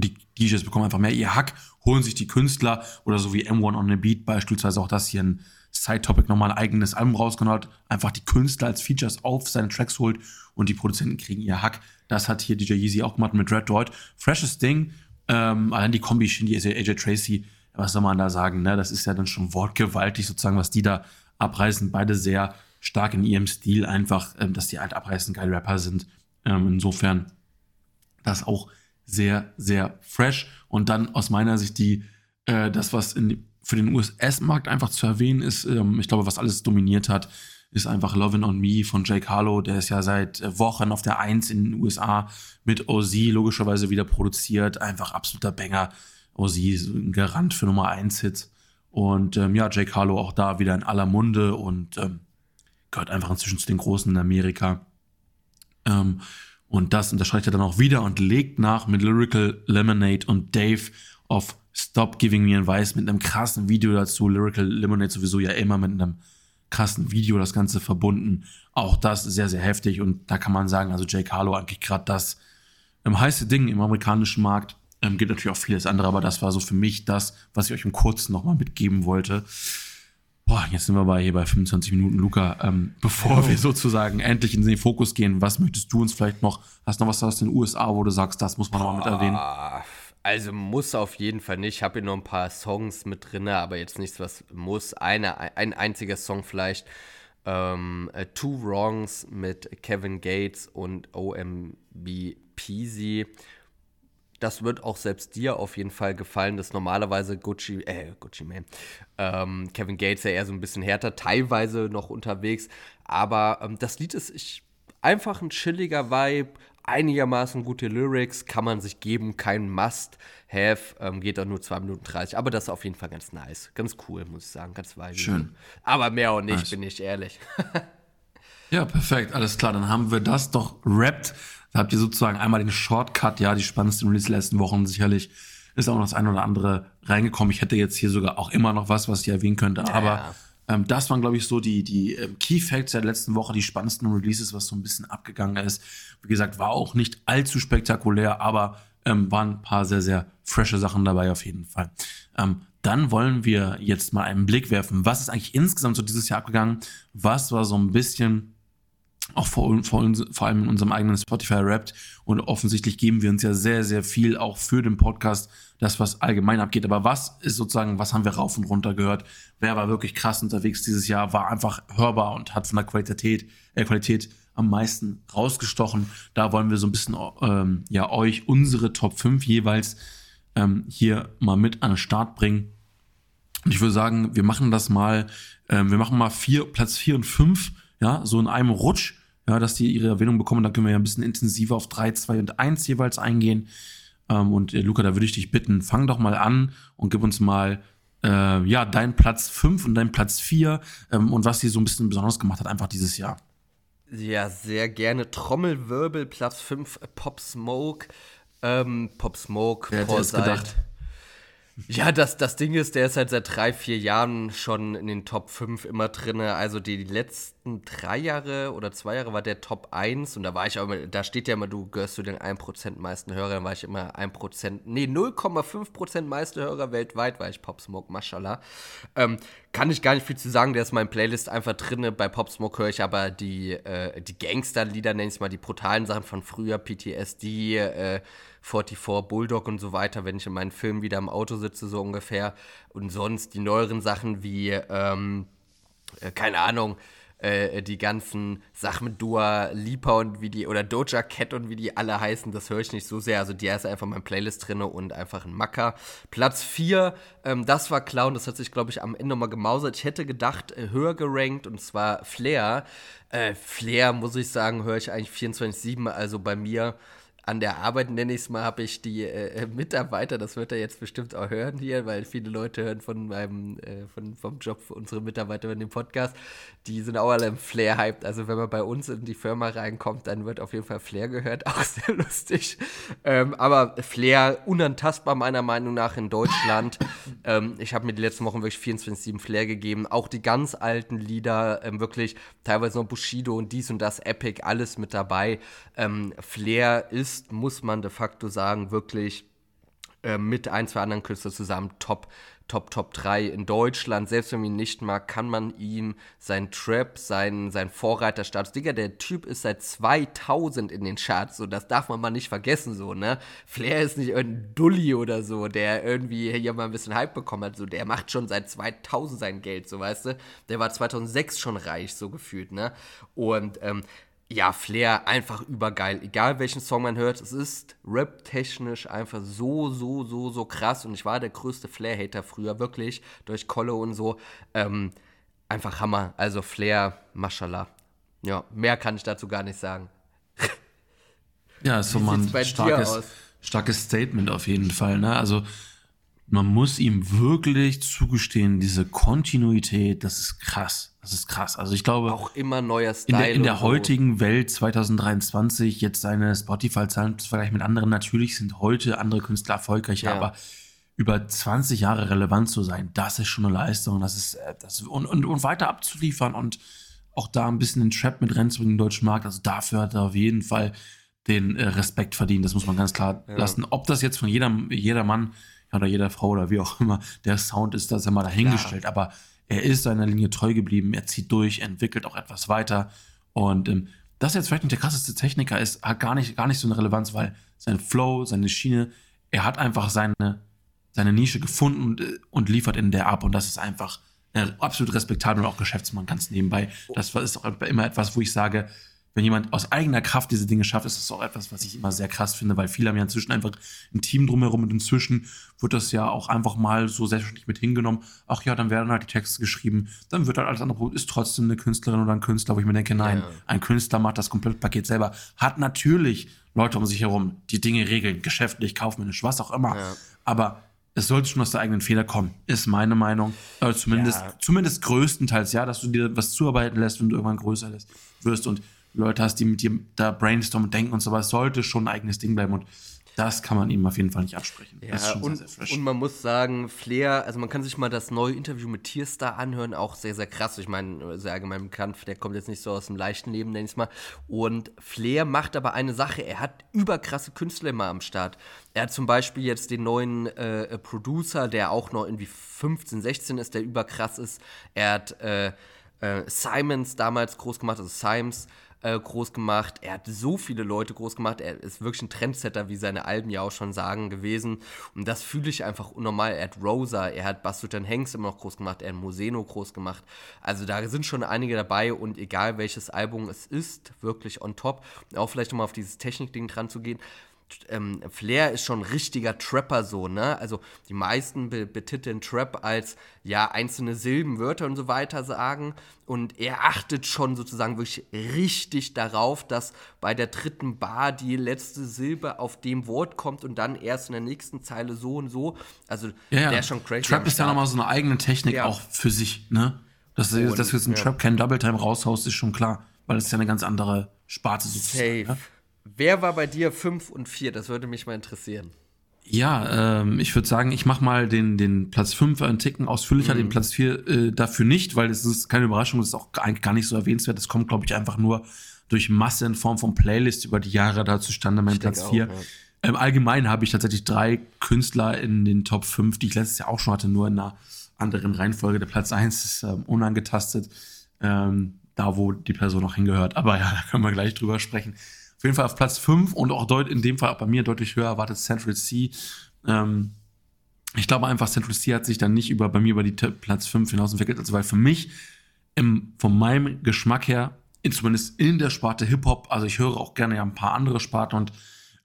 Die DJs bekommen einfach mehr ihr Hack, holen sich die Künstler oder so wie M1 on the Beat beispielsweise auch das hier ein Side-Topic nochmal ein eigenes Album rausgehauen hat, einfach die Künstler als Features auf seine Tracks holt und die Produzenten kriegen ihr Hack. Das hat hier DJ Yeezy auch gemacht mit Red Dot. Freshes Ding. Ähm, allein die Kombi Shindy, AJ Tracy, was soll man da sagen, ne? Das ist ja dann schon wortgewaltig sozusagen, was die da abreißen. Beide sehr stark in ihrem Stil einfach, ähm, dass die halt abreißend geile Rapper sind. Ähm, insofern das auch sehr, sehr fresh. Und dann aus meiner Sicht die, äh, das, was in, für den US-Markt einfach zu erwähnen ist, ähm, ich glaube, was alles dominiert hat, ist einfach Lovin' on Me von Jake Harlow. Der ist ja seit äh, Wochen auf der Eins in den USA mit OZ logischerweise wieder produziert. Einfach absoluter Banger. OZ ist ein Garant für Nummer 1 Hits. Und ähm, ja, Jake Harlow auch da wieder in aller Munde und ähm, gehört einfach inzwischen zu den Großen in Amerika. Ähm, und das unterstreicht er dann auch wieder und legt nach mit Lyrical Lemonade und Dave auf Stop Giving Me Advice mit einem krassen Video dazu. Lyrical Lemonade sowieso ja immer mit einem krassen Video das Ganze verbunden. Auch das sehr, sehr heftig und da kann man sagen, also Jake Harlow eigentlich gerade das ähm, heiße Ding im amerikanischen Markt. Ähm, gibt natürlich auch vieles andere, aber das war so für mich das, was ich euch im Kurzen nochmal mitgeben wollte. Boah, jetzt sind wir bei hier bei 25 Minuten, Luca. Ähm, bevor oh. wir sozusagen endlich in den Fokus gehen, was möchtest du uns vielleicht noch, hast du noch was aus den USA, wo du sagst, das muss man nochmal mit erwähnen? Also muss auf jeden Fall nicht. Ich habe hier noch ein paar Songs mit drin, aber jetzt nichts, was muss. Eine, ein einziger Song vielleicht. Ähm, uh, Two Wrongs mit Kevin Gates und OMB Peasy das wird auch selbst dir auf jeden Fall gefallen, dass normalerweise Gucci, äh, Gucci Man, ähm, Kevin Gates ja eher so ein bisschen härter, teilweise noch unterwegs, aber ähm, das Lied ist ich, einfach ein chilliger Vibe, einigermaßen gute Lyrics, kann man sich geben, kein Must-Have, ähm, geht auch nur 2 Minuten 30, aber das ist auf jeden Fall ganz nice, ganz cool, muss ich sagen, ganz weise. Schön. Aber mehr auch nicht, nice. bin ich ehrlich. [laughs] ja, perfekt, alles klar, dann haben wir das doch rappt. Da habt ihr sozusagen einmal den Shortcut, ja, die spannendsten Release der letzten Wochen sicherlich ist auch noch das eine oder andere reingekommen. Ich hätte jetzt hier sogar auch immer noch was, was ich erwähnen könnte, ja, aber. Ähm, das waren, glaube ich, so die, die ähm, Key Facts der letzten Woche, die spannendsten Releases, was so ein bisschen abgegangen ist. Wie gesagt, war auch nicht allzu spektakulär, aber ähm, waren ein paar sehr, sehr frische Sachen dabei auf jeden Fall. Ähm, dann wollen wir jetzt mal einen Blick werfen. Was ist eigentlich insgesamt so dieses Jahr abgegangen? Was war so ein bisschen auch vor, vor, vor allem in unserem eigenen Spotify rappt. Und offensichtlich geben wir uns ja sehr, sehr viel auch für den Podcast, das, was allgemein abgeht. Aber was ist sozusagen, was haben wir rauf und runter gehört? Wer war wirklich krass unterwegs dieses Jahr, war einfach hörbar und hat von der Qualität, äh, Qualität am meisten rausgestochen. Da wollen wir so ein bisschen ähm, ja euch unsere Top 5 jeweils ähm, hier mal mit an den Start bringen. Und ich würde sagen, wir machen das mal, ähm, wir machen mal vier, Platz 4 und 5, ja, so in einem Rutsch ja, dass die ihre Erwähnung bekommen. Dann können wir ja ein bisschen intensiver auf 3, 2 und 1 jeweils eingehen. Ähm, und äh, Luca, da würde ich dich bitten, fang doch mal an und gib uns mal äh, ja, deinen Platz 5 und deinen Platz 4 ähm, und was sie so ein bisschen besonders gemacht hat, einfach dieses Jahr. Ja, sehr gerne. Trommelwirbel, Platz 5, Pop Smoke. Ähm, Pop Smoke, Wer hätte es gedacht? Ja, das, das Ding ist, der ist halt seit drei, vier Jahren schon in den Top 5 immer drin. Also die letzten drei Jahre oder zwei Jahre war der Top 1 und da war ich auch immer, da steht ja immer, du gehörst zu den 1% meisten Hörern, war ich immer 1%, nee, 0,5% meiste Hörer weltweit, war ich Pop mashallah. Ähm, kann ich gar nicht viel zu sagen, der ist in meinem Playlist einfach drin. Bei Pop höre ich aber die, äh, die Gangster-Lieder, nenne ich mal, die brutalen Sachen von früher, PTSD, äh, 44 Bulldog und so weiter, wenn ich in meinen Filmen wieder im Auto sitze, so ungefähr. Und sonst die neueren Sachen wie, ähm, äh, keine Ahnung, äh, die ganzen Sachen mit Dua Lipa und wie die, oder Doja Cat und wie die alle heißen, das höre ich nicht so sehr. Also die ist einfach in meinem Playlist drin und einfach ein Macker. Platz 4, ähm, das war Clown, das hat sich, glaube ich, am Ende nochmal gemausert. Ich hätte gedacht, äh, höher gerankt und zwar Flair. Äh, Flair, muss ich sagen, höre ich eigentlich 24-7, also bei mir an der Arbeit, nenne ich es mal, habe ich die äh, Mitarbeiter, das wird er jetzt bestimmt auch hören hier, weil viele Leute hören von meinem, äh, von, vom Job unsere Mitarbeiter in dem Podcast, die sind auch alle im Flair-hyped. Also wenn man bei uns in die Firma reinkommt, dann wird auf jeden Fall Flair gehört, [laughs] auch sehr lustig. Ähm, aber Flair unantastbar meiner Meinung nach in Deutschland. ähm, ich habe mir die letzten Wochen wirklich 24-7 Flair gegeben. Auch die ganz alten Lieder, ähm, wirklich teilweise noch Bushido und dies und das, Epic, alles mit dabei. Ähm, Flair ist ist, muss man de facto sagen, wirklich äh, mit ein, zwei anderen Künstlern zusammen top, Top, Top 3 in Deutschland. Selbst wenn man ihn nicht mag, kann man ihm sein Trap, sein, sein Vorreiterstatus. Digga, der Typ ist seit 2000 in den Charts, so das darf man mal nicht vergessen, so, ne? Flair ist nicht irgendein Dulli oder so, der irgendwie hier mal ein bisschen Hype bekommen hat, so, der macht schon seit 2000 sein Geld, so, weißt du? Der war 2006 schon reich, so gefühlt, ne? Und, ähm, ja, Flair einfach übergeil. Egal welchen Song man hört, es ist rap-technisch einfach so, so, so, so krass. Und ich war der größte Flair-Hater früher, wirklich, durch Kolle und so. Ähm, einfach Hammer. Also Flair, Mashallah. Ja, mehr kann ich dazu gar nicht sagen. Ja, ist so mal ein starkes, starkes Statement auf jeden Fall. Ne? Also man muss ihm wirklich zugestehen, diese Kontinuität, das ist krass. Das ist krass. Also ich glaube. Auch immer neuer Style. In der, in der so. heutigen Welt 2023, jetzt seine Spotify-Zahlen zu vergleichen mit anderen, natürlich sind heute andere Künstler erfolgreicher, ja. aber über 20 Jahre relevant zu sein, das ist schon eine Leistung. Das ist, äh, das, und, und, und weiter abzuliefern und auch da ein bisschen den Trap mit reinzubringen im deutschen Markt. Also dafür hat er auf jeden Fall den äh, Respekt verdient. Das muss man ganz klar ja. lassen. Ob das jetzt von jedem, jeder Mann oder jeder Frau oder wie auch immer der Sound ist, das ist ja mal dahingestellt. Ja. Aber er ist seiner Linie treu geblieben, er zieht durch, entwickelt auch etwas weiter. Und ähm, dass er jetzt vielleicht nicht der krasseste Techniker ist, hat gar nicht, gar nicht so eine Relevanz, weil sein Flow, seine Schiene, er hat einfach seine, seine Nische gefunden und, äh, und liefert in der ab. Und das ist einfach äh, absolut respektabel und auch Geschäftsmann ganz nebenbei. Das ist auch immer etwas, wo ich sage, wenn jemand aus eigener Kraft diese Dinge schafft, ist das auch etwas, was ich immer sehr krass finde, weil viele haben ja inzwischen einfach ein Team drumherum und inzwischen wird das ja auch einfach mal so selbstständig mit hingenommen. Ach ja, dann werden halt die Texte geschrieben, dann wird halt alles andere, ist trotzdem eine Künstlerin oder ein Künstler, wo ich mir denke, nein, ja. ein Künstler macht das komplette Paket selber, hat natürlich Leute um sich herum, die Dinge regeln, geschäftlich, kaufmännisch, was auch immer, ja. aber es sollte schon aus der eigenen Feder kommen, ist meine Meinung. Also zumindest, ja. zumindest größtenteils, ja, dass du dir was zuarbeiten lässt, wenn du irgendwann größer wirst und Leute hast, die mit dir da brainstormen und denken und so was, sollte schon ein eigenes Ding bleiben und das kann man ihm auf jeden Fall nicht absprechen. Ja, und, sehr, sehr und, man muss sagen, Flair, also man kann sich mal das neue Interview mit Tierstar anhören, auch sehr, sehr krass. Ich meine, sehr allgemein bekannt, der kommt jetzt nicht so aus dem leichten Leben, nenn ich es mal. Und Flair macht aber eine Sache, er hat überkrasse Künstler immer am Start. Er hat zum Beispiel jetzt den neuen äh, Producer, der auch noch irgendwie 15, 16 ist, der überkrass ist. Er hat äh, äh, Simons damals groß gemacht, also Simes äh, groß gemacht. Er hat so viele Leute groß gemacht. Er ist wirklich ein Trendsetter, wie seine Alben ja auch schon sagen, gewesen. Und das fühle ich einfach unnormal. Er hat Rosa, er hat Bastutan Hanks immer noch groß gemacht, er hat Moseno groß gemacht. Also da sind schon einige dabei und egal welches Album es ist, wirklich on top. Auch vielleicht nochmal auf dieses Technik-Ding dran zu gehen ähm, Flair ist schon ein richtiger Trapper so, ne? Also die meisten be betiteln Trap als ja einzelne Silben, Wörter und so weiter sagen und er achtet schon sozusagen wirklich richtig darauf, dass bei der dritten Bar die letzte Silbe auf dem Wort kommt und dann erst in der nächsten Zeile so und so. Also ja, ja. der ist schon crazy. Trap ist ja nochmal so eine eigene Technik ja. auch für sich, ne? Dass, du jetzt einen Trap keinen Double Time raushaust, ist schon klar, weil ist ja eine ganz andere Sparte sozusagen. Safe. Ne? Wer war bei dir 5 und 4? Das würde mich mal interessieren. Ja, ähm, ich würde sagen, ich mache mal den, den Platz 5 einen Ticken ausführlicher, mhm. den Platz 4 äh, dafür nicht, weil es ist keine Überraschung, das ist auch eigentlich gar nicht so erwähnenswert. Das kommt, glaube ich, einfach nur durch Masse in Form von Playlist über die Jahre da zustande, mein ich Platz 4. Ja. Ähm, allgemein habe ich tatsächlich drei Künstler in den Top 5, die ich letztes Jahr auch schon hatte, nur in einer anderen Reihenfolge. Der Platz 1 ist ähm, unangetastet, ähm, da wo die Person noch hingehört. Aber ja, da können wir gleich drüber sprechen. Auf jeden Fall auf Platz 5 und auch deut in dem Fall auch bei mir deutlich höher erwartet Central C. Ähm, ich glaube einfach, Central C hat sich dann nicht über, bei mir über die Platz 5 hinaus entwickelt, also weil für mich im, von meinem Geschmack her, zumindest in der Sparte Hip-Hop, also ich höre auch gerne ja ein paar andere Sparten und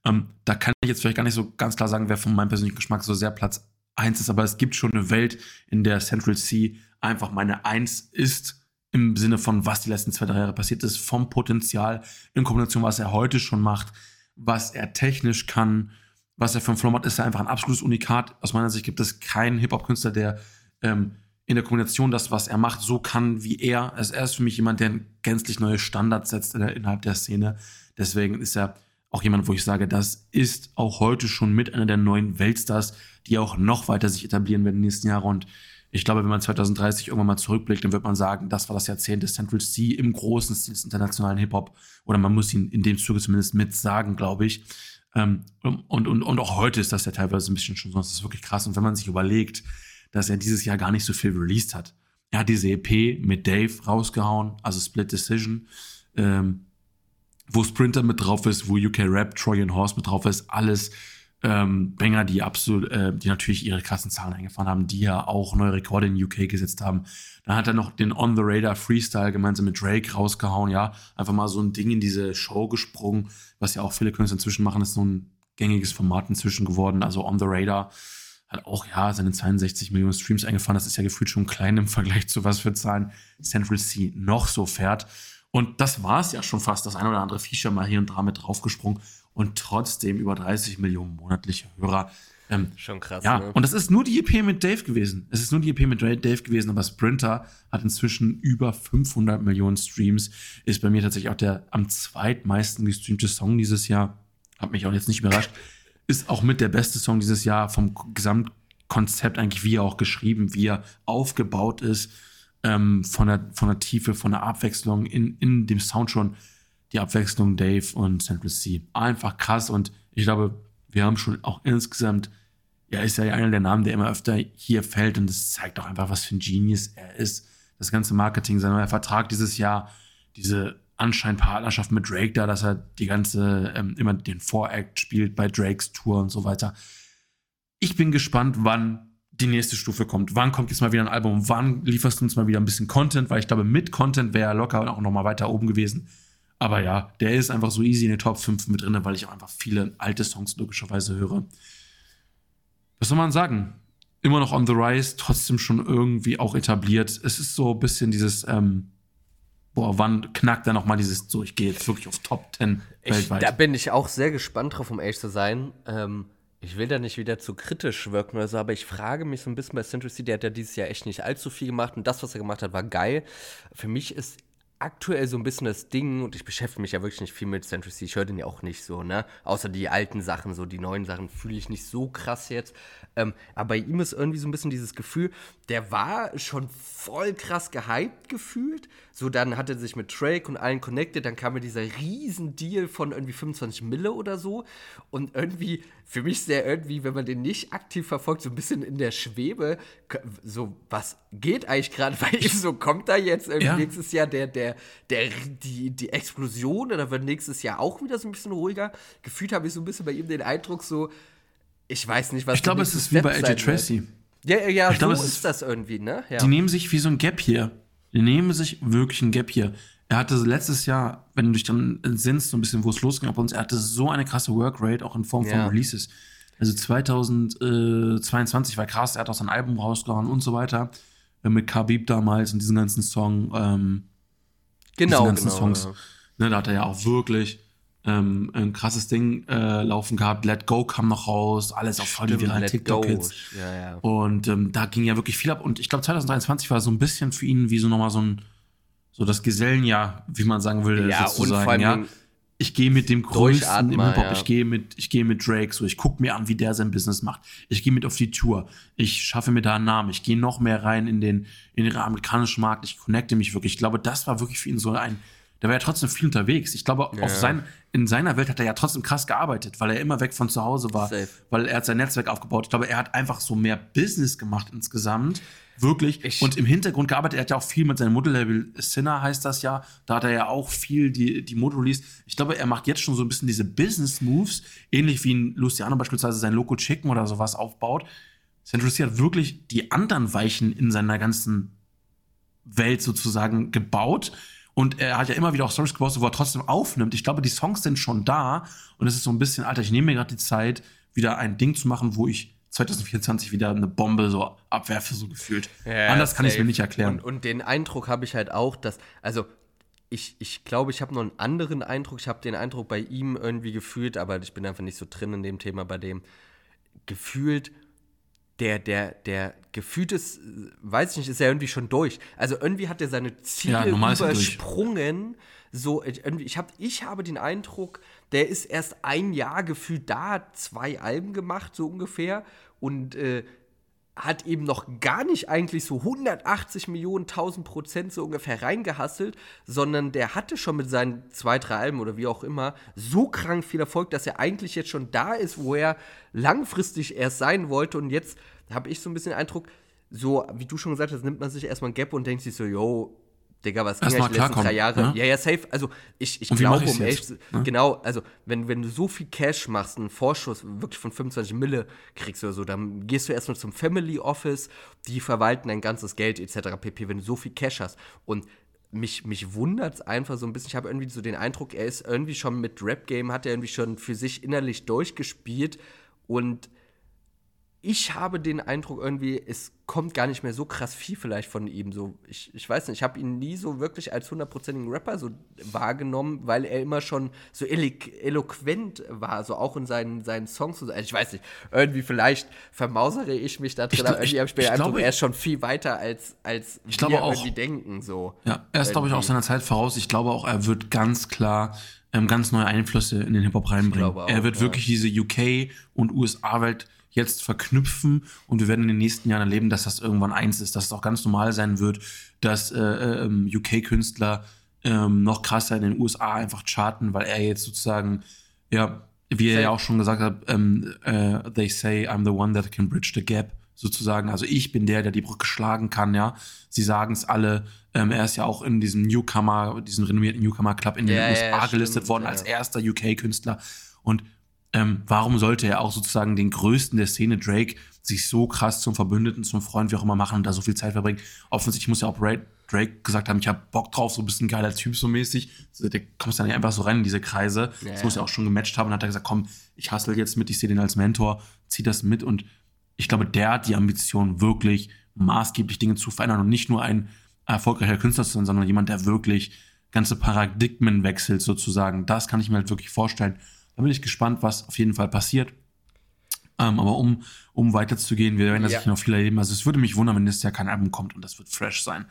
ähm, da kann ich jetzt vielleicht gar nicht so ganz klar sagen, wer von meinem persönlichen Geschmack so sehr Platz 1 ist, aber es gibt schon eine Welt, in der Central C einfach meine 1 ist im Sinne von, was die letzten zwei, drei Jahre passiert ist, vom Potenzial in Kombination, was er heute schon macht, was er technisch kann, was er für ein Flow macht, ist er einfach ein absolutes Unikat. Aus meiner Sicht gibt es keinen Hip-Hop-Künstler, der ähm, in der Kombination das, was er macht, so kann wie er. Also er ist für mich jemand, der gänzlich neue Standards setzt innerhalb der Szene. Deswegen ist er auch jemand, wo ich sage, das ist auch heute schon mit einer der neuen Weltstars, die auch noch weiter sich etablieren werden in den nächsten Jahren. Und ich glaube, wenn man 2030 irgendwann mal zurückblickt, dann wird man sagen, das war das Jahrzehnt des Central C im großen Stil des internationalen Hip-Hop. Oder man muss ihn in dem Zuge zumindest mit sagen, glaube ich. Ähm, und, und, und auch heute ist das ja teilweise ein bisschen schon so. Das ist wirklich krass. Und wenn man sich überlegt, dass er dieses Jahr gar nicht so viel released hat. Er hat diese EP mit Dave rausgehauen, also Split Decision, ähm, wo Sprinter mit drauf ist, wo UK Rap, Trojan Horse mit drauf ist, alles ähm, Banger, die absolut, äh, die natürlich ihre krassen Zahlen eingefahren haben, die ja auch neue Rekorde in UK gesetzt haben. Dann hat er noch den On the Radar Freestyle gemeinsam mit Drake rausgehauen, ja, einfach mal so ein Ding in diese Show gesprungen, was ja auch viele Künstler inzwischen machen, ist so ein gängiges Format inzwischen geworden. Also On the Radar hat auch ja seine 62 Millionen Streams eingefahren. Das ist ja gefühlt schon klein im Vergleich zu was für Zahlen Central C noch so fährt. Und das war es ja schon fast, das ein oder andere Feature mal hier und da mit draufgesprungen und trotzdem über 30 Millionen monatliche Hörer. Ähm, Schon krass. Ja, ne? und das ist nur die EP mit Dave gewesen. Es ist nur die EP mit Dave gewesen, aber Sprinter hat inzwischen über 500 Millionen Streams. Ist bei mir tatsächlich auch der am zweitmeisten gestreamte Song dieses Jahr. Hat mich auch jetzt nicht überrascht. Ist auch mit der beste Song dieses Jahr vom Gesamtkonzept eigentlich, wie er auch geschrieben, wie er aufgebaut ist. Ähm, von, der, von der Tiefe, von der Abwechslung in, in dem Sound schon die Abwechslung Dave und Central C. Einfach krass und ich glaube, wir haben schon auch insgesamt, ja, ist ja einer der Namen, der immer öfter hier fällt und das zeigt auch einfach, was für ein Genius er ist. Das ganze Marketing, sein neuer Vertrag dieses Jahr, diese anscheinend Partnerschaft mit Drake da, dass er die ganze, ähm, immer den Voract spielt bei Drakes Tour und so weiter. Ich bin gespannt, wann die nächste Stufe kommt. Wann kommt jetzt mal wieder ein Album? Wann lieferst du uns mal wieder ein bisschen Content? Weil ich glaube, mit Content wäre er locker auch noch mal weiter oben gewesen. Aber ja, der ist einfach so easy in den Top 5 mit drin, weil ich auch einfach viele alte Songs logischerweise höre. Was soll man sagen? Immer noch on the rise, trotzdem schon irgendwie auch etabliert. Es ist so ein bisschen dieses, ähm, boah, wann knackt er nochmal dieses, so ich gehe jetzt wirklich auf Top 10 ich, weltweit. Da bin ich auch sehr gespannt drauf, um ehrlich zu sein. Ähm, ich will da nicht wieder zu kritisch wirken oder so, aber ich frage mich so ein bisschen bei Central C, der hat ja dieses Jahr echt nicht allzu viel gemacht und das, was er gemacht hat, war geil. Für mich ist aktuell so ein bisschen das Ding, und ich beschäftige mich ja wirklich nicht viel mit Central C, ich höre den ja auch nicht so, ne? Außer die alten Sachen, so die neuen Sachen fühle ich nicht so krass jetzt. Ähm, aber bei ihm ist irgendwie so ein bisschen dieses Gefühl, der war schon voll krass gehypt gefühlt. So, dann hat er sich mit Drake und allen connected, dann kam mir dieser riesen Deal von irgendwie 25 Mille oder so. Und irgendwie, für mich ist der irgendwie, wenn man den nicht aktiv verfolgt, so ein bisschen in der Schwebe. So, was geht eigentlich gerade bei ihm? So, kommt da jetzt irgendwie ja. nächstes Jahr der, der, der, die, die Explosion oder wird nächstes Jahr auch wieder so ein bisschen ruhiger? Gefühlt habe ich so ein bisschen bei ihm den Eindruck, so, ich weiß nicht, was Ich glaube, es ist wie bei AJ Tracy. Ja, ja, ich so glaub, ist, ist das irgendwie, ne? Ja. Die nehmen sich wie so ein Gap hier. Die nehmen sich wirklich ein Gap hier. Er hatte letztes Jahr, wenn du dich dann sinnst, so ein bisschen, wo es losging bei uns, er hatte so eine krasse Workrate, auch in Form ja. von Releases. Also 2022 war krass, er hat auch sein Album rausgehauen und so weiter. Äh, mit Khabib damals und diesen ganzen Song. Ähm, genau, ganzen genau, Songs. Ja. Ne, da hat er ja auch wirklich ähm, ein krasses Ding äh, laufen gehabt. Let Go kam noch raus, alles auf voll viralen TikTok-Hits. Ja, ja. Und ähm, da ging ja wirklich viel ab. Und ich glaube, 2023 war so ein bisschen für ihn wie so nochmal so ein, so das Gesellenjahr, wie man sagen würde, ja. Und ja. Ich gehe mit dem Größten im Hip-Hop, ja. ich gehe mit, ich gehe mit Drake, so, ich gucke mir an, wie der sein Business macht. Ich gehe mit auf die Tour, ich schaffe mir da einen Namen, ich gehe noch mehr rein in den, in den amerikanischen Markt, ich connecte mich wirklich. Ich glaube, das war wirklich für ihn so ein, der war ja trotzdem viel unterwegs. Ich glaube, ja. auf sein, in seiner Welt hat er ja trotzdem krass gearbeitet, weil er immer weg von zu Hause war, Safe. weil er hat sein Netzwerk aufgebaut. Ich glaube, er hat einfach so mehr Business gemacht insgesamt. Wirklich. Ich und im Hintergrund gearbeitet. Er hat ja auch viel mit seinem Modelabel Sinner, heißt das ja. Da hat er ja auch viel die, die Mode released. Ich glaube, er macht jetzt schon so ein bisschen diese Business Moves, ähnlich wie ein Luciano beispielsweise sein Loco Chicken oder sowas aufbaut. Central C hat wirklich die anderen Weichen in seiner ganzen Welt sozusagen gebaut und er hat ja immer wieder auch Stories gepostet, wo er trotzdem aufnimmt. Ich glaube, die Songs sind schon da. Und es ist so ein bisschen, Alter, ich nehme mir gerade die Zeit, wieder ein Ding zu machen, wo ich 2024 wieder eine Bombe so abwerfe, so gefühlt. Ja, Anders kann ich es mir nicht erklären. Und, und den Eindruck habe ich halt auch, dass, also ich, ich glaube, ich habe noch einen anderen Eindruck. Ich habe den Eindruck bei ihm irgendwie gefühlt, aber ich bin einfach nicht so drin in dem Thema bei dem. Gefühlt der, der, der gefühlt ist, weiß ich nicht, ist ja irgendwie schon durch. Also irgendwie hat er seine Ziele ja, übersprungen. So, irgendwie, ich, hab, ich habe den Eindruck, der ist erst ein Jahr gefühlt da, hat zwei Alben gemacht, so ungefähr. Und äh, hat eben noch gar nicht eigentlich so 180 Millionen, 1000 Prozent so ungefähr reingehasselt, sondern der hatte schon mit seinen zwei, drei Alben oder wie auch immer so krank viel Erfolg, dass er eigentlich jetzt schon da ist, wo er langfristig erst sein wollte. Und jetzt habe ich so ein bisschen den Eindruck, so, wie du schon gesagt hast, nimmt man sich erstmal ein Gap und denkt sich so, yo, Digga, was ging eigentlich die letzten drei Jahre? ne? Ja, ja, safe. Also ich, ich glaube, um echt, ne? genau, also wenn, wenn du so viel Cash machst, einen Vorschuss wirklich von 25 Mille kriegst oder so, dann gehst du erstmal zum Family Office, die verwalten dein ganzes Geld etc. pp, wenn du so viel Cash hast. Und mich, mich wundert es einfach so ein bisschen. Ich habe irgendwie so den Eindruck, er ist irgendwie schon mit Rap-Game, hat er irgendwie schon für sich innerlich durchgespielt und ich habe den Eindruck irgendwie, es kommt gar nicht mehr so krass viel vielleicht von ihm. So, ich, ich weiß nicht, ich habe ihn nie so wirklich als hundertprozentigen Rapper so wahrgenommen, weil er immer schon so elo eloquent war, so auch in seinen, seinen Songs. Und so. Also ich weiß nicht, irgendwie vielleicht vermausere ich mich da drin, Ich aber irgendwie habe ich den Eindruck, glaube- er ist schon viel weiter als, als Ich glaube wir auch. irgendwie denken. So. Ja, er ist, glaube ich, auch seiner Zeit voraus. Ich glaube auch, er wird ganz klar ähm, ganz neue Einflüsse in den Hip-Hop reinbringen. auch, er wird ja. wirklich diese UK- und USA-Welt jetzt verknüpfen und wir werden in den nächsten Jahren erleben, dass das irgendwann eins ist, dass es auch ganz normal sein wird, dass äh, ähm, UK-Künstler ähm, noch krasser in den USA einfach charten, weil er jetzt sozusagen, ja, wie er ja auch schon gesagt hat, ähm, äh, they say I'm the one that can bridge the gap, sozusagen. Also ich bin der, der die Brücke schlagen kann, ja. Sie sagen es alle. Ähm, er ist ja auch in diesem Newcomer, diesem renommierten Newcomer Club in den ja, USA ja, gelistet stimmt, worden ja. als erster UK-Künstler. Und ähm, warum sollte er auch sozusagen den Größten der Szene, Drake, sich so krass zum Verbündeten, zum Freund, wie auch immer machen und da so viel Zeit verbringen? Offensichtlich muss ja auch Ray, Drake gesagt haben, ich hab Bock drauf, so ein bisschen geiler Typ so mäßig. So, der kommst dann nicht einfach so rein in diese Kreise. Ja, das muss ja. er auch schon gematcht haben und hat er gesagt, komm, ich hustle jetzt mit, ich sehe den als Mentor, zieh das mit und ich glaube, der hat die Ambition, wirklich maßgeblich Dinge zu verändern und nicht nur ein erfolgreicher Künstler zu sein, sondern jemand, der wirklich ganze Paradigmen wechselt sozusagen. Das kann ich mir halt wirklich vorstellen. Da bin ich gespannt, was auf jeden Fall passiert. Ähm, aber um, um weiterzugehen, wir werden das Ja. noch viel erleben. Also es würde mich wundern, wenn nächstes Jahr kein Album kommt und das wird fresh sein.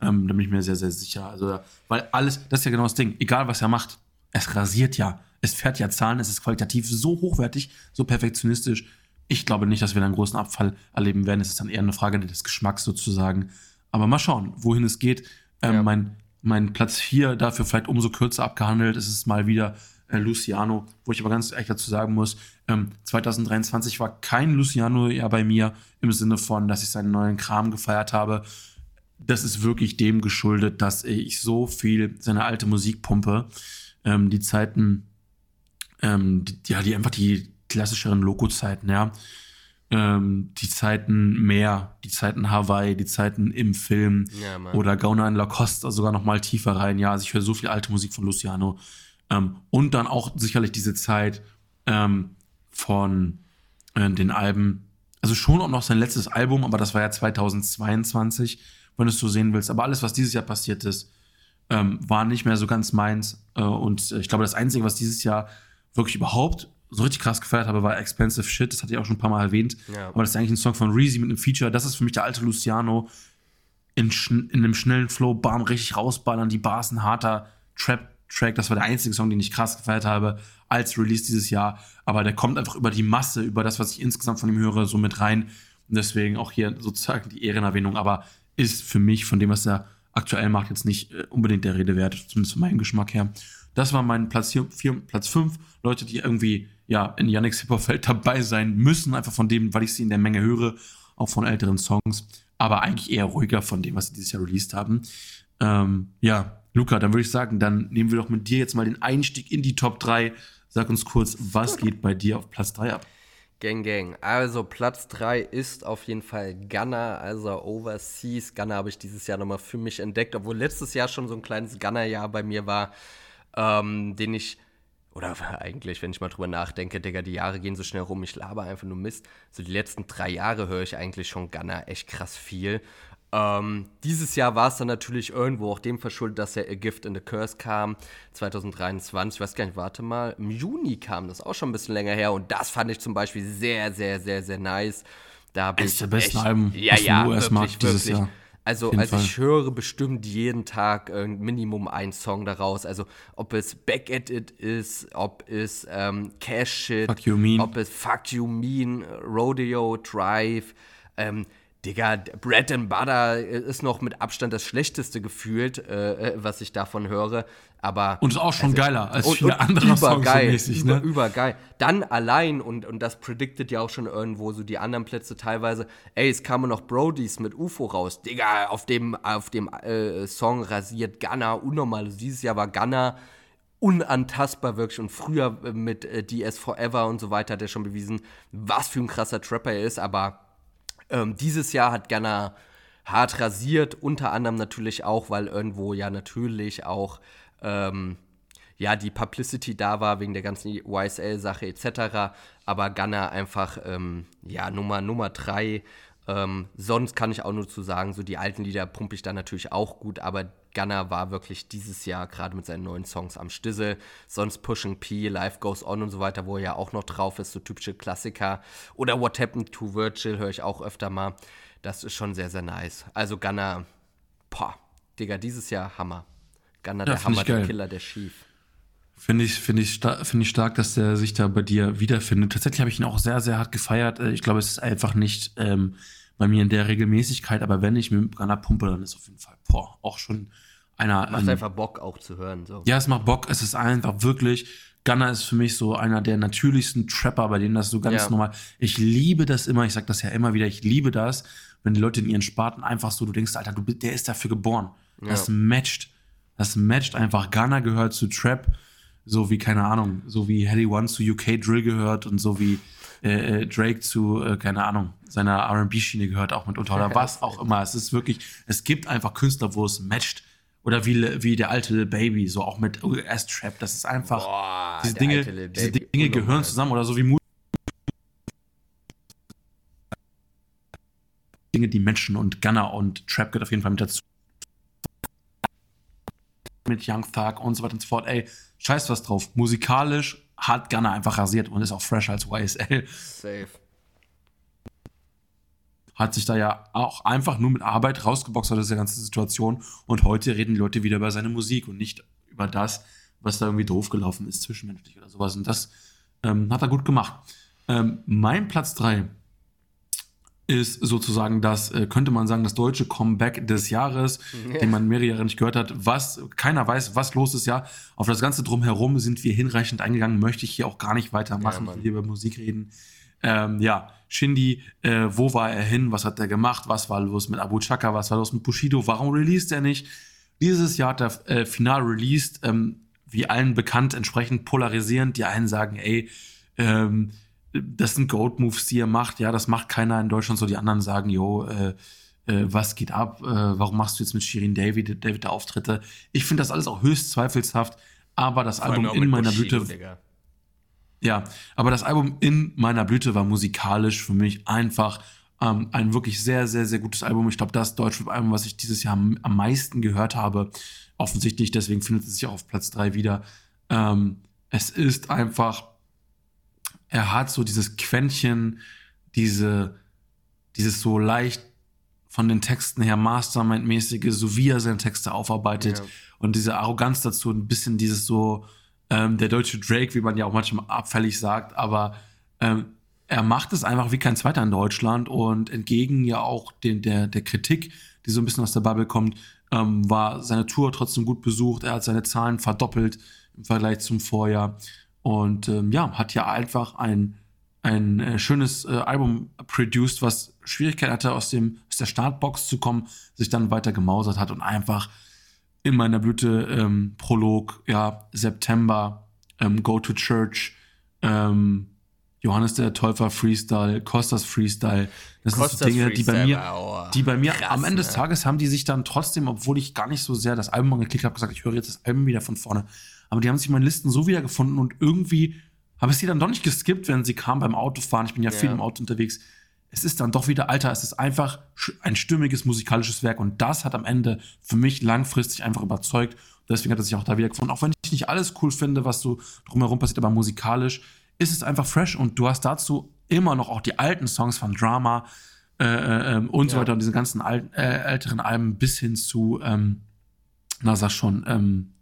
Ähm, da bin ich mir sehr, sehr sicher. Also, weil alles, das ist ja genau das Ding. Egal, was er macht, es rasiert ja. Es fährt ja Zahlen, es ist qualitativ so hochwertig, so perfektionistisch. Ich glaube nicht, dass wir da einen großen Abfall erleben werden. Es ist dann eher eine Frage des Geschmacks sozusagen. Aber mal schauen, wohin es geht. Ähm, Ja. mein, mein Platz 4 dafür vielleicht umso kürzer abgehandelt. Es ist mal wieder äh, Luciano, wo ich aber ganz ehrlich dazu sagen muss, ähm, 2023 war kein Luciano ja bei mir im Sinne von, dass ich seinen neuen Kram gefeiert habe. Das ist wirklich dem geschuldet, dass ich so viel seine alte Musik pumpe. Ähm, die Zeiten, ähm, die, ja, die einfach die klassischeren Loco-Zeiten, ja. Ähm, die Zeiten Meer, die Zeiten Hawaii, die Zeiten im Film Ja, oder Gauner in Lacoste sogar noch mal tiefer rein. Ja, also ich höre so viel alte Musik von Luciano. Ähm, und dann auch sicherlich diese Zeit ähm, von äh, den Alben. Also schon auch noch sein letztes Album, aber das war ja 2022, wenn du es so sehen willst. Aber alles, was dieses Jahr passiert ist, ähm, war nicht mehr so ganz meins. Äh, und ich glaube, das Einzige, was dieses Jahr wirklich überhaupt so richtig krass gefeiert habe, war Expensive Shit. Das hatte ich auch schon ein paar Mal erwähnt. Ja. Aber das ist eigentlich ein Song von Reezy mit einem Feature. Das ist für mich der alte Luciano in, in einem schnellen Flow, bam, richtig rausballern, die Bars, ein harter Trap-Track. Das war der einzige Song, den ich krass gefeiert habe als Release dieses Jahr. Aber der kommt einfach über die Masse, über das, was ich insgesamt von ihm höre, so mit rein. Und deswegen auch hier sozusagen die Ehrenerwähnung. Aber ist für mich von dem, was er aktuell macht, jetzt nicht äh, unbedingt der Rede wert, zumindest von meinem Geschmack her. Das war mein Platz 4, Platz 5. Leute, die irgendwie ja in Yannicks Hip-Hop-Feld [laughs] dabei sein müssen, einfach von dem, weil ich sie in der Menge höre, auch von älteren Songs, aber eigentlich eher ruhiger von dem, was sie dieses Jahr released haben. Ähm, ja, Luca, dann würde ich sagen, dann nehmen wir doch mit dir jetzt mal den Einstieg in die Top 3. Sag uns kurz, was geht bei dir auf Platz 3 ab? Gang, gang. Also Platz 3 ist auf jeden Fall Gunner, also Overseas. Gunner habe ich dieses Jahr nochmal für mich entdeckt, obwohl letztes Jahr schon so ein kleines Gunner-Jahr bei mir war, ähm, den ich, oder [laughs] eigentlich, wenn ich mal drüber nachdenke, Digga, die Jahre gehen so schnell rum, ich laber einfach nur Mist. So die letzten drei Jahre höre ich eigentlich schon Gunner echt krass viel. Ähm, dieses Jahr war es dann natürlich irgendwo auch dem verschuldet, dass ja A Gift in the Curse kam, 2023, ich weiß gar nicht, warte mal, im Juni kam das auch schon ein bisschen länger her und das fand ich zum Beispiel sehr, sehr, sehr, sehr nice. Da Eines ich der besten echt- Alben ja, ja, US-Markt wirklich, dieses wirklich. Jahr. Also, also Fall. ich höre bestimmt jeden Tag äh, Minimum einen Song daraus. Also ob es Back at It ist, ob es ähm, Cash Shit, Fuck You Mean. ob es Fuck You Mean, Rodeo, Drive. Ähm, Digga, Bread and Butter ist noch mit Abstand das schlechteste gefühlt, äh, äh was ich davon höre. Aber und ist auch schon also, geiler als und, viele und andere übergeil, Songs so mäßig, über, ne? Übergeil. Dann allein, und, und das prediktet ja auch schon irgendwo so die anderen Plätze teilweise, ey, es kamen noch Brodies mit UFO raus. Digga, auf dem, auf dem äh, Song rasiert Gunner unnormal. Dieses Jahr war Gunner unantastbar wirklich und früher äh, mit äh, DS Forever und so weiter hat er schon bewiesen, was für ein krasser Trapper er ist, aber ähm, dieses Jahr hat Gunner hart rasiert, unter anderem natürlich auch, weil irgendwo ja natürlich auch ähm, ja, die Publicity da war wegen der ganzen YSL-Sache etc. Aber Gunner einfach, ähm, ja, Nummer, Nummer drei. Ähm, sonst kann ich auch nur zu sagen, so die alten Lieder pumpe ich da natürlich auch gut, aber Gunner war wirklich dieses Jahr gerade mit seinen neuen Songs am Stissel. Sonst Pushing P, Life Goes On und so weiter, wo er ja auch noch drauf ist, so typische Klassiker. Oder What Happened to Virgil höre ich auch öfter mal. Das ist schon sehr, sehr nice. Also Gunner, boah, Digga, dieses Jahr Hammer. Gunner, ja, der Hammer, der Killer, der Schief. Finde ich, finde ich, find ich stark, dass der sich da bei dir wiederfindet. Tatsächlich habe ich ihn auch sehr, sehr hart gefeiert. Äh, ich glaube, es ist einfach nicht ähm, bei mir in der Regelmäßigkeit, aber wenn ich mit Gunner pumpe, dann ist auf jeden Fall, boah, auch schon einer. Macht ähm, einfach Bock auch zu hören. So. Ja, es macht Bock. Es ist einfach wirklich. Gunner ist für mich so einer der natürlichsten Trapper, bei denen das so ganz ja. normal. Ich liebe das immer, ich sag das ja immer wieder, ich liebe das, wenn die Leute in ihren Sparten einfach so, du denkst, Alter, du, der ist dafür geboren. Ja. Das matcht. Das matcht einfach. Ghana gehört zu Trap, so wie, keine Ahnung, so wie Heady One zu UK Drill gehört und so wie äh, äh, Drake zu, äh, keine Ahnung, seiner RB-Schiene gehört auch mitunter oder was auch immer. Es ist wirklich, es gibt einfach Künstler, wo es matcht. Oder wie, wie der alte Lil Baby, so auch mit US-Trap. Das ist einfach, Boah, diese, Dinge, diese Dinge gehören zusammen. Oder so wie Dinge, die Menschen und Gunner und Trap gehört auf jeden Fall mit dazu mit Young Thug und so weiter und so fort. Ey, scheiß was drauf. Musikalisch hat Gunner einfach rasiert und ist auch fresher als YSL. Safe. Hat sich da ja auch einfach nur mit Arbeit rausgeboxt aus dieser ganzen Situation. Und heute reden die Leute wieder über seine Musik und nicht über das, was da irgendwie doof gelaufen ist, zwischenmenschlich oder sowas. Und das ähm, hat er gut gemacht. Ähm, mein Platz 3 ist sozusagen das, äh, könnte man sagen, das deutsche Comeback des Jahres, ja. den man mehrere Jahre nicht gehört hat. Was, keiner weiß, was los ist, ja. Auf das Ganze drumherum sind wir hinreichend eingegangen, möchte ich hier auch gar nicht weitermachen, ja, hier über Musik reden. Ähm, ja, Shindy, äh, wo war er hin, was hat er gemacht, was war los mit Abu Chaka, was war los mit Bushido, warum released er nicht? Dieses Jahr hat er äh, final released, ähm, wie allen bekannt, entsprechend polarisierend. Die einen sagen, ey, ähm, das sind Goat-Moves, die er macht. Ja, das macht keiner in Deutschland so. Die anderen sagen, jo, äh, äh, was geht ab? Äh, warum machst du jetzt mit Shirin David, David der Auftritte? Ich finde das alles auch höchst zweifelhaft. Aber das Album in meiner Bushido, Blüte. Digga. Ja, aber das Album in meiner Blüte war musikalisch für mich einfach ähm, ein wirklich sehr, sehr, sehr gutes Album. Ich glaube, das Deutschrap-Album, was ich dieses Jahr am, am, meisten gehört habe, offensichtlich, deswegen findet es sich auch auf Platz 3 wieder. Ähm, es ist einfach er hat so dieses Quäntchen, diese, dieses so leicht von den Texten her Mastermind-mäßige, so wie er seine Texte aufarbeitet ja. und diese Arroganz dazu, ein bisschen dieses so, ähm, der deutsche Drake, wie man ja auch manchmal abfällig sagt, aber ähm, er macht es einfach wie kein zweiter in Deutschland und entgegen ja auch den, der, der Kritik, die so ein bisschen aus der Bubble kommt, ähm, war seine Tour trotzdem gut besucht. Er hat seine Zahlen verdoppelt im Vergleich zum Vorjahr. Und ähm, ja, hat ja einfach ein, ein äh, schönes äh, Album produced, was Schwierigkeit hatte, aus, dem, aus der Startbox zu kommen, sich dann weiter gemausert hat und einfach in meiner Blüte ähm, Prolog, ja, September, ähm, Go to Church, ähm, Johannes der Täufer Freestyle, Costas Freestyle. Das Costas sind so Dinge, die bei mir, oh, die bei mir krass, am Ende ne? des Tages haben die sich dann trotzdem, obwohl ich gar nicht so sehr das Album angeklickt habe, gesagt, ich höre jetzt das Album wieder von vorne aber die haben sich in meinen Listen so wiedergefunden und irgendwie habe ich sie dann doch nicht geskippt, wenn sie kam beim Autofahren. Ich bin ja, ja, viel im Auto unterwegs. Es ist dann doch wieder, Alter, es ist einfach ein stimmiges musikalisches Werk und das hat am Ende für mich langfristig einfach überzeugt. Deswegen hat er sich auch da wieder gefunden. Auch wenn ich nicht alles cool finde, was so drumherum passiert, aber musikalisch ist es einfach fresh und du hast dazu immer noch auch die alten Songs von Drama äh, äh, ähm, und ja. so weiter und diese ganzen alten, äh, älteren Alben bis hin zu, ähm, na sag schon, ähm,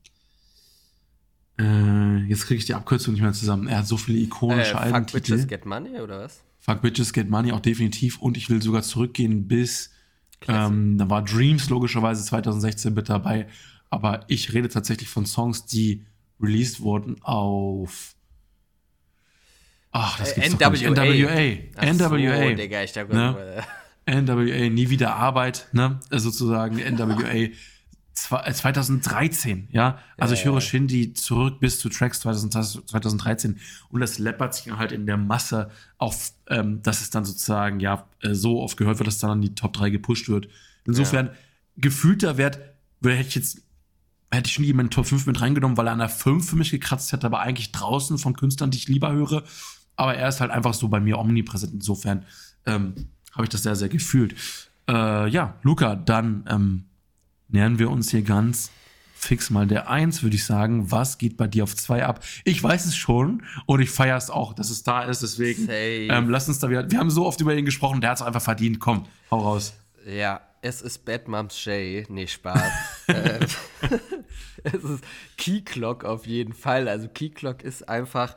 äh, jetzt kriege ich die Abkürzung nicht mehr zusammen. Er hat so viele ikonische äh, Alben. Fuck Bitches Get Money oder was? Fuck Bitches Get Money auch definitiv. Und ich will sogar zurückgehen bis, ähm, da war Dreams logischerweise 2016 mit dabei. Aber ich rede tatsächlich von Songs, die released wurden auf. Ach, das gibt's NWA. doch nicht. NWA. Ach NWA. So, Digga, ich dachte, Ne? NWA, nie wieder Arbeit, ne? Sozusagen NWA. [laughs] Zwa- äh, 2013, ja. Also ich Ja, höre ja. Shindy zurück bis zu Tracks 2000, 2013 und das läppert sich halt in der Masse auf, ähm, dass es dann sozusagen ja äh, so oft gehört wird, dass dann an die Top 3 gepusht wird. Insofern, gefühlter Wert, hätte ich jetzt, hätte ich Shindy in meinen Top 5 mit reingenommen, weil er an der 5 für mich gekratzt hätte, aber eigentlich draußen von Künstlern, die ich lieber höre. Aber er ist halt einfach so bei mir omnipräsent. Insofern ähm, habe ich das sehr, sehr gefühlt. Äh, ja, Luca, dann ähm, nähern wir uns hier ganz fix mal der 1, würde ich sagen. Was geht bei dir auf 2 ab? Ich weiß es schon und ich feiere es auch, dass es da ist. Deswegen ähm, lass uns da wieder. Wir haben so oft über ihn gesprochen, der hat es einfach verdient. Komm, hau raus. Ja, es ist Bad Moms Shay. Nee, Spaß. [laughs] äh, [laughs] es ist Key Clock auf jeden Fall. Also Key Clock ist einfach,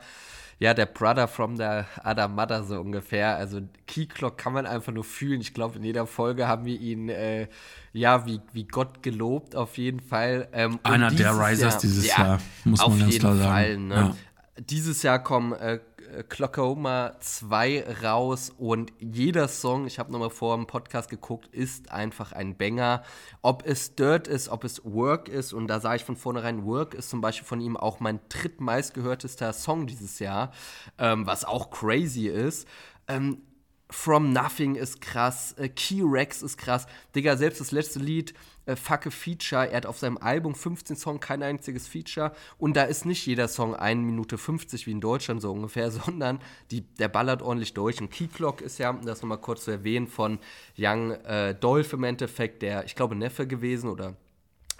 ja, der Brother from the other mother so ungefähr. Also Key Clock kann man einfach nur fühlen. Ich glaube, in jeder Folge haben wir ihn, äh, ja, wie, wie Gott gelobt auf jeden Fall. Ähm, Einer der Risers dieses Jahr, muss man ganz klar sagen. Fall, ne? Ja. Dieses Jahr kommen äh, Clockoma 2 raus und jeder Song, ich habe nochmal vor dem Podcast geguckt, ist einfach ein Banger. Ob es Dirt ist, ob es Work ist und da sage ich von vornherein, Work ist zum Beispiel von ihm auch mein drittmeistgehörtester Song dieses Jahr, ähm, was auch crazy ist. Ähm, From Nothing ist krass, äh, Key Rex ist krass. Digga, selbst das letzte Lied, äh, Fuck a Feature, er hat auf seinem Album 15 Songs kein einziges Feature. Und da ist nicht jeder Song 1 Minute 50 wie in Deutschland so ungefähr, [laughs] sondern die, der ballert ordentlich durch. Und Key Clock ist ja, das nochmal kurz zu erwähnen, von Young äh, Dolph im Endeffekt, der, ich glaube, Neffe gewesen oder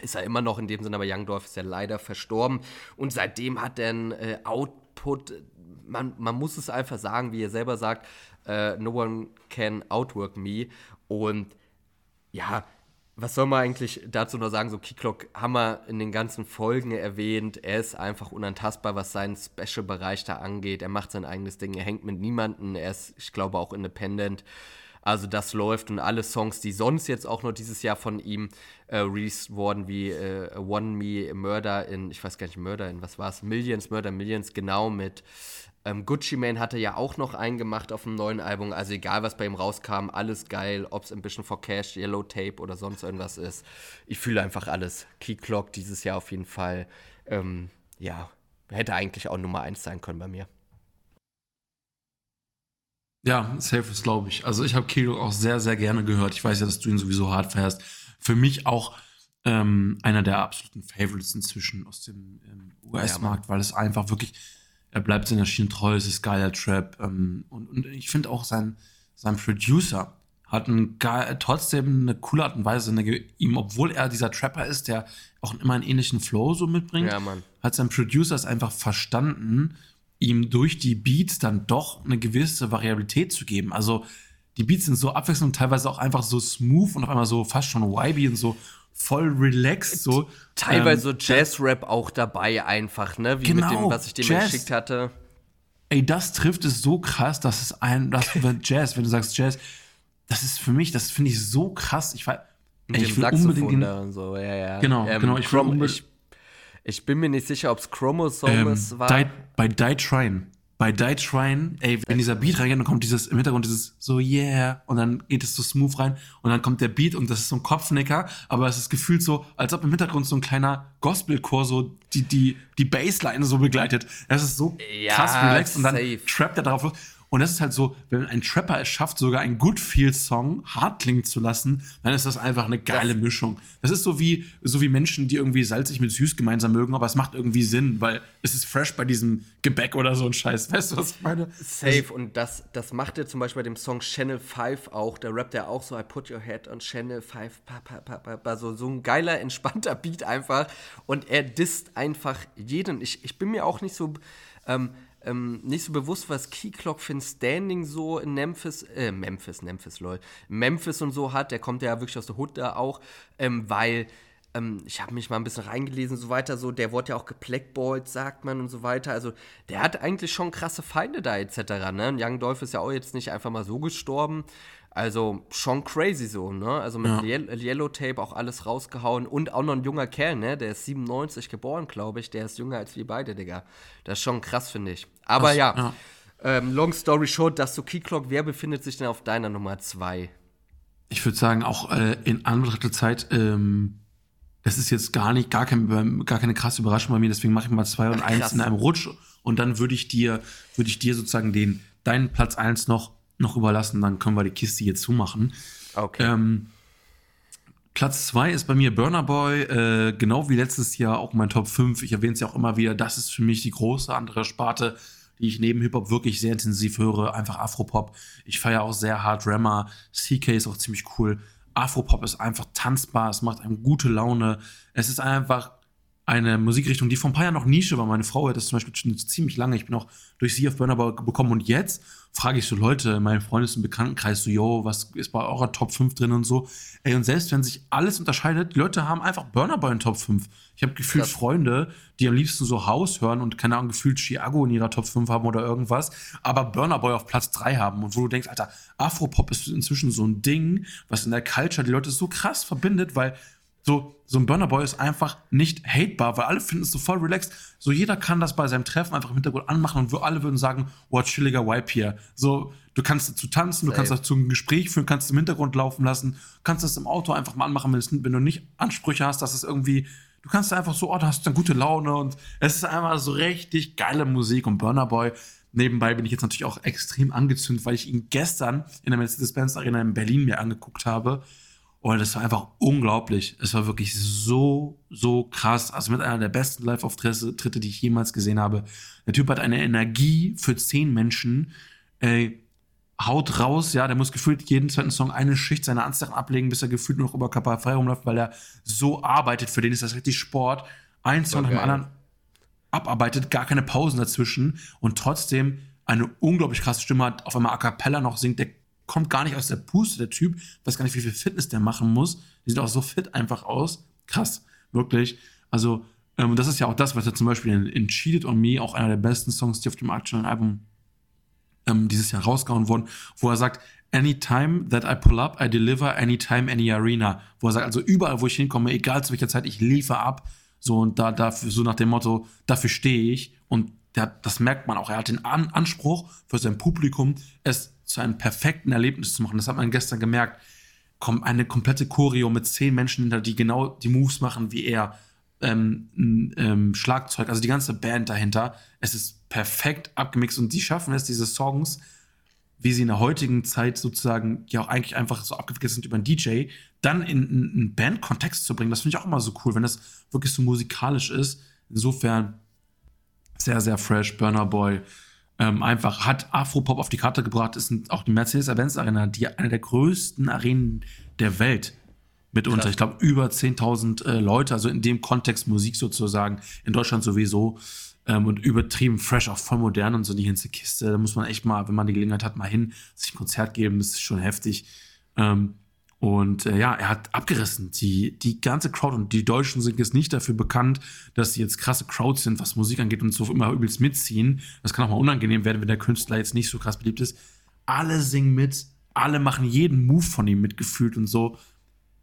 ist er immer noch in dem Sinne, aber Young Dolph ist ja leider verstorben. Und seitdem hat er einen äh, Output, man, man muss es einfach sagen, wie er selber sagt, äh, no one can outwork me. Und ja, was soll man eigentlich dazu noch sagen? So, Keyclock haben wir in den ganzen Folgen erwähnt. Er ist einfach unantastbar, was seinen Special-Bereich da angeht. Er macht sein eigenes Ding. Er hängt mit niemandem. Er ist, ich glaube, auch independent. Also das läuft und alle Songs, die sonst jetzt auch noch dieses Jahr von ihm äh, released wurden, wie äh, One Me, Murder in, ich weiß gar nicht, Murder in, was war es? Millions, Murder Millions, genau mit ähm, Gucci Mane hatte ja auch noch einen gemacht auf dem neuen Album. Also egal, was bei ihm rauskam, alles geil. Ob es Ambition for Cash, Yellow Tape oder sonst irgendwas ist. Ich fühle einfach alles. Key Clock dieses Jahr auf jeden Fall. Ähm, ja, hätte eigentlich auch Nummer 1 sein können bei mir. Ja, safe ist, glaube ich. Also ich habe Kilo auch sehr, sehr gerne gehört. Ich weiß ja, dass du ihn sowieso hart fährst. Für mich auch ähm, einer der absoluten Favorites inzwischen aus dem ähm, US-Markt, weil es einfach wirklich, er bleibt seiner Schiene treu, es ist geiler Trap. Ähm, und, und ich finde auch sein, sein Producer hat einen geil, trotzdem eine coole Art und Weise, eine, ihm, obwohl er dieser Trapper ist, der auch immer einen ähnlichen Flow so mitbringt, Ja, hat sein Producer es einfach verstanden, ihm durch die Beats dann doch eine gewisse Variabilität zu geben. Also die Beats sind so abwechselnd und teilweise auch einfach so smooth und auf einmal so fast schon vibey und so voll relaxed so. Teilweise Ähm, so Jazz-Rap auch dabei einfach, ne? Wie Genau, mit dem, was ich dir geschickt hatte. Ey, das trifft es so krass, dass es ein, das [laughs] Jazz, wenn du sagst Jazz, das ist für mich, das finde ich so krass. Ich, ey, ich will unbedingt da und so, ja, ja. Genau, genau, ich Chrom ich, ich bin mir nicht sicher, ob es Chromosomes ähm, war. die, bei Die Trine. Bei Die Trine, ey, wenn dieser Beat reingeht, dann kommt dieses im Hintergrund dieses so yeah und dann geht es so smooth rein und dann kommt der Beat und das ist so ein Kopfnicker, aber es ist gefühlt so, als ob im Hintergrund so ein kleiner Gospelchor so die die die Bassline so begleitet. Das ist so Ja, krass relaxed und dann trappt er darauf los. Und das ist halt so, wenn ein Trapper es schafft, sogar einen Good Feel Song hart klingen zu lassen, dann ist das einfach eine geile Mischung. Das ist so wie, so wie Menschen, die irgendwie salzig mit süß gemeinsam mögen, aber es macht irgendwie Sinn, weil es ist fresh bei diesem Gebäck oder so ein Scheiß. Weißt du, was ich meine? Safe. Und das, das macht er zum Beispiel bei dem Song Channel 5 auch. Da rappt er auch so, I put your head on Channel 5. Pa, pa, pa, pa, pa. So, so ein geiler, entspannter Beat einfach. Und er disst einfach jeden. Ich, ich bin mir auch nicht so. Ähm, ähm, nicht so bewusst, was Key Clock ein Standing so in Memphis, äh, Memphis, Memphis, lol, Memphis und so hat. Der kommt ja wirklich aus der Hood da auch, ähm, weil ähm, ich habe mich mal ein bisschen reingelesen und so weiter, so, der wurde ja auch geblackballt, sagt man und so weiter. Also, der hat eigentlich schon krasse Feinde da, etc. Ne? Und Young Dolph ist ja auch jetzt nicht einfach mal so gestorben. Also schon crazy so, ne? Also mit ja. Yellow Tape auch alles rausgehauen und auch noch ein junger Kerl, ne? Der ist 97 geboren, glaube ich. Der ist jünger als wir beide, Digga. Das ist schon krass, finde ich. Aber Ach, ja, ja. Ähm, long story short, das so Keyclock, wer befindet sich denn auf deiner Nummer 2? Ich würde sagen, auch äh, in Anbetracht der Zeit, ähm, das ist jetzt gar nicht, gar, kein, gar keine krasse Überraschung bei mir, deswegen mache ich mal zwei und Ach, eins in einem Rutsch und dann würde ich dir, würde ich dir sozusagen den, deinen Platz 1 noch noch überlassen, dann können wir die Kiste hier zumachen. Okay. Ähm, Platz 2 ist bei mir Burner Boy, äh, genau wie letztes Jahr auch mein Top 5. Ich erwähne es ja auch immer wieder, das ist für mich die große andere Sparte, die ich neben Hip-Hop wirklich sehr intensiv höre. Einfach Afropop. Ich feiere auch sehr hart Rammer. CK ist auch ziemlich cool. Afropop ist einfach tanzbar, es macht einem gute Laune. Es ist einfach eine Musikrichtung, die vor ein paar Jahren noch Nische war. Meine Frau hat das zum Beispiel schon ziemlich lange. Ich bin auch durch sie auf Burner Boy gekommen und jetzt frage ich so Leute in meinem Freundes- und Bekanntenkreis so, yo, was ist bei eurer Top 5 drin und so. Ey, und selbst wenn sich alles unterscheidet, die Leute haben einfach Burner Boy in Top 5. Ich habe gefühlt Krass. Freunde, die am liebsten so Haus hören und keine Ahnung, gefühlt Chiago in ihrer Top 5 haben oder irgendwas, aber Burner Boy auf Platz 3 haben und wo du denkst, Alter, Afropop ist inzwischen so ein Ding, was in der Culture die Leute so krass verbindet, weil so, so ein Burner Boy ist einfach nicht hatebar, weil alle finden es so voll relaxed. So jeder kann das bei seinem Treffen einfach im Hintergrund anmachen und wir alle würden sagen, oh, chilliger Vibe hier. So, du kannst dazu tanzen, du kannst dazu ein Gespräch führen, kannst es im Hintergrund laufen lassen, kannst das im Auto einfach mal anmachen, wenn, wenn du nicht Ansprüche hast, dass es irgendwie, du kannst einfach so, oh, du hast dann gute Laune und es ist einfach so richtig geile Musik und Burner Boy. Nebenbei bin ich jetzt natürlich auch extrem angezündet, weil ich ihn gestern in der Mercedes-Benz Arena in Berlin mir angeguckt habe und das war einfach unglaublich. Es war wirklich so, so krass. Also mit einer der besten Live-Auftritte, die ich jemals gesehen habe. Der Typ hat eine Energie für zehn Menschen. Ey, haut raus, ja, der muss gefühlt jeden zweiten Song eine Schicht seiner Anziehung ablegen, bis er gefühlt noch über Körper frei rumläuft, weil er so arbeitet. Für den ist das richtig Sport. Ein Song nach dem anderen abarbeitet, gar keine Pausen dazwischen und trotzdem eine unglaublich krasse Stimme hat, auf einmal A Cappella noch singt, der kommt gar nicht aus der Puste, der Typ. Weiß gar nicht, wie viel Fitness der machen muss. Die sieht auch so fit einfach aus. Krass, wirklich. Also, ähm, das ist ja auch das, was er zum Beispiel in, in Cheated on Me, auch einer der besten Songs, die auf dem aktuellen Album ähm, dieses Jahr rausgehauen wurden, wo er sagt, Anytime that I pull up, I deliver, anytime, any arena. Wo er sagt, also überall, wo ich hinkomme, egal zu welcher Zeit, ich liefere ab. So und da, dafür, so nach dem Motto, dafür stehe ich. Und der, das merkt man auch. Er hat den An Anspruch für sein Publikum, es zu einem perfekten Erlebnis zu machen. Das hat man gestern gemerkt. Kommt eine komplette Choreo mit zehn Menschen hinter, die genau die Moves machen wie er. Ähm, ähm, Schlagzeug, also die ganze Band dahinter. Es ist perfekt abgemixt und die schaffen es, diese Songs, wie sie in der heutigen Zeit sozusagen ja auch eigentlich einfach so abgewickelt sind über einen DJ, dann in, in einen Bandkontext zu bringen. Das finde ich auch immer so cool, wenn das wirklich so musikalisch ist. Insofern sehr, sehr fresh, Burner Boy ähm, einfach hat Afropop auf die Karte gebracht, ist auch die Mercedes-Benz Arena, die eine der größten Arenen der Welt mitunter. Krass. Ich glaube, über 10.000 äh, Leute, also in dem Kontext Musik sozusagen, in Deutschland sowieso. Ähm, und übertrieben fresh, auch voll modern und so die ganze Kiste. Da muss man echt mal, wenn man die Gelegenheit hat, mal hin, sich ein Konzert geben. Das ist schon heftig. Ähm, und äh, ja, er hat abgerissen. Die, die ganze Crowd und die Deutschen sind jetzt nicht dafür bekannt, dass sie jetzt krasse Crowds sind, was Musik angeht und so immer übelst mitziehen. Das kann auch mal unangenehm werden, wenn der Künstler jetzt nicht so krass beliebt ist. Alle singen mit, alle machen jeden Move von ihm mitgefühlt und so.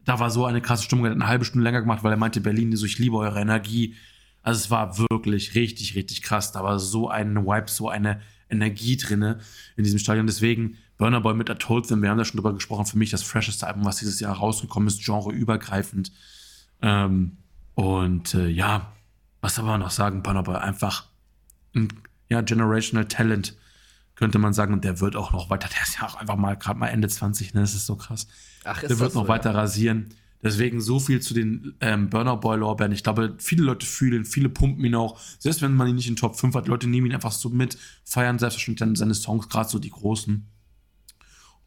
Da war so eine krasse Stimmung. Er hat eine halbe Stunde länger gemacht, weil er meinte, Berlin, so, ich liebe eure Energie. Also es war wirklich richtig, richtig krass. Da war so ein Vibe, so eine Energie drinne in diesem Stadion. Deswegen Burner Boy mit I Told Them, wir haben da schon drüber gesprochen, für mich das fresheste Album, was dieses Jahr rausgekommen ist, genreübergreifend. Ähm, und äh, ja, was soll man noch sagen, Burner Boy, einfach ein ja, generational Talent, könnte man sagen. Und der wird auch noch weiter, der ist ja auch einfach mal gerade mal Ende 20, ne? Das ist so krass. Ach, ist der wird noch so, weiter ja? rasieren. Deswegen so viel zu den ähm, Burner Boy Lorbeeren. Ich glaube, viele Leute fühlen, viele pumpen ihn auch. Selbst wenn man ihn nicht in Top 5 hat, Leute nehmen ihn einfach so mit, feiern selbstverständlich dann seine Songs, gerade so die großen.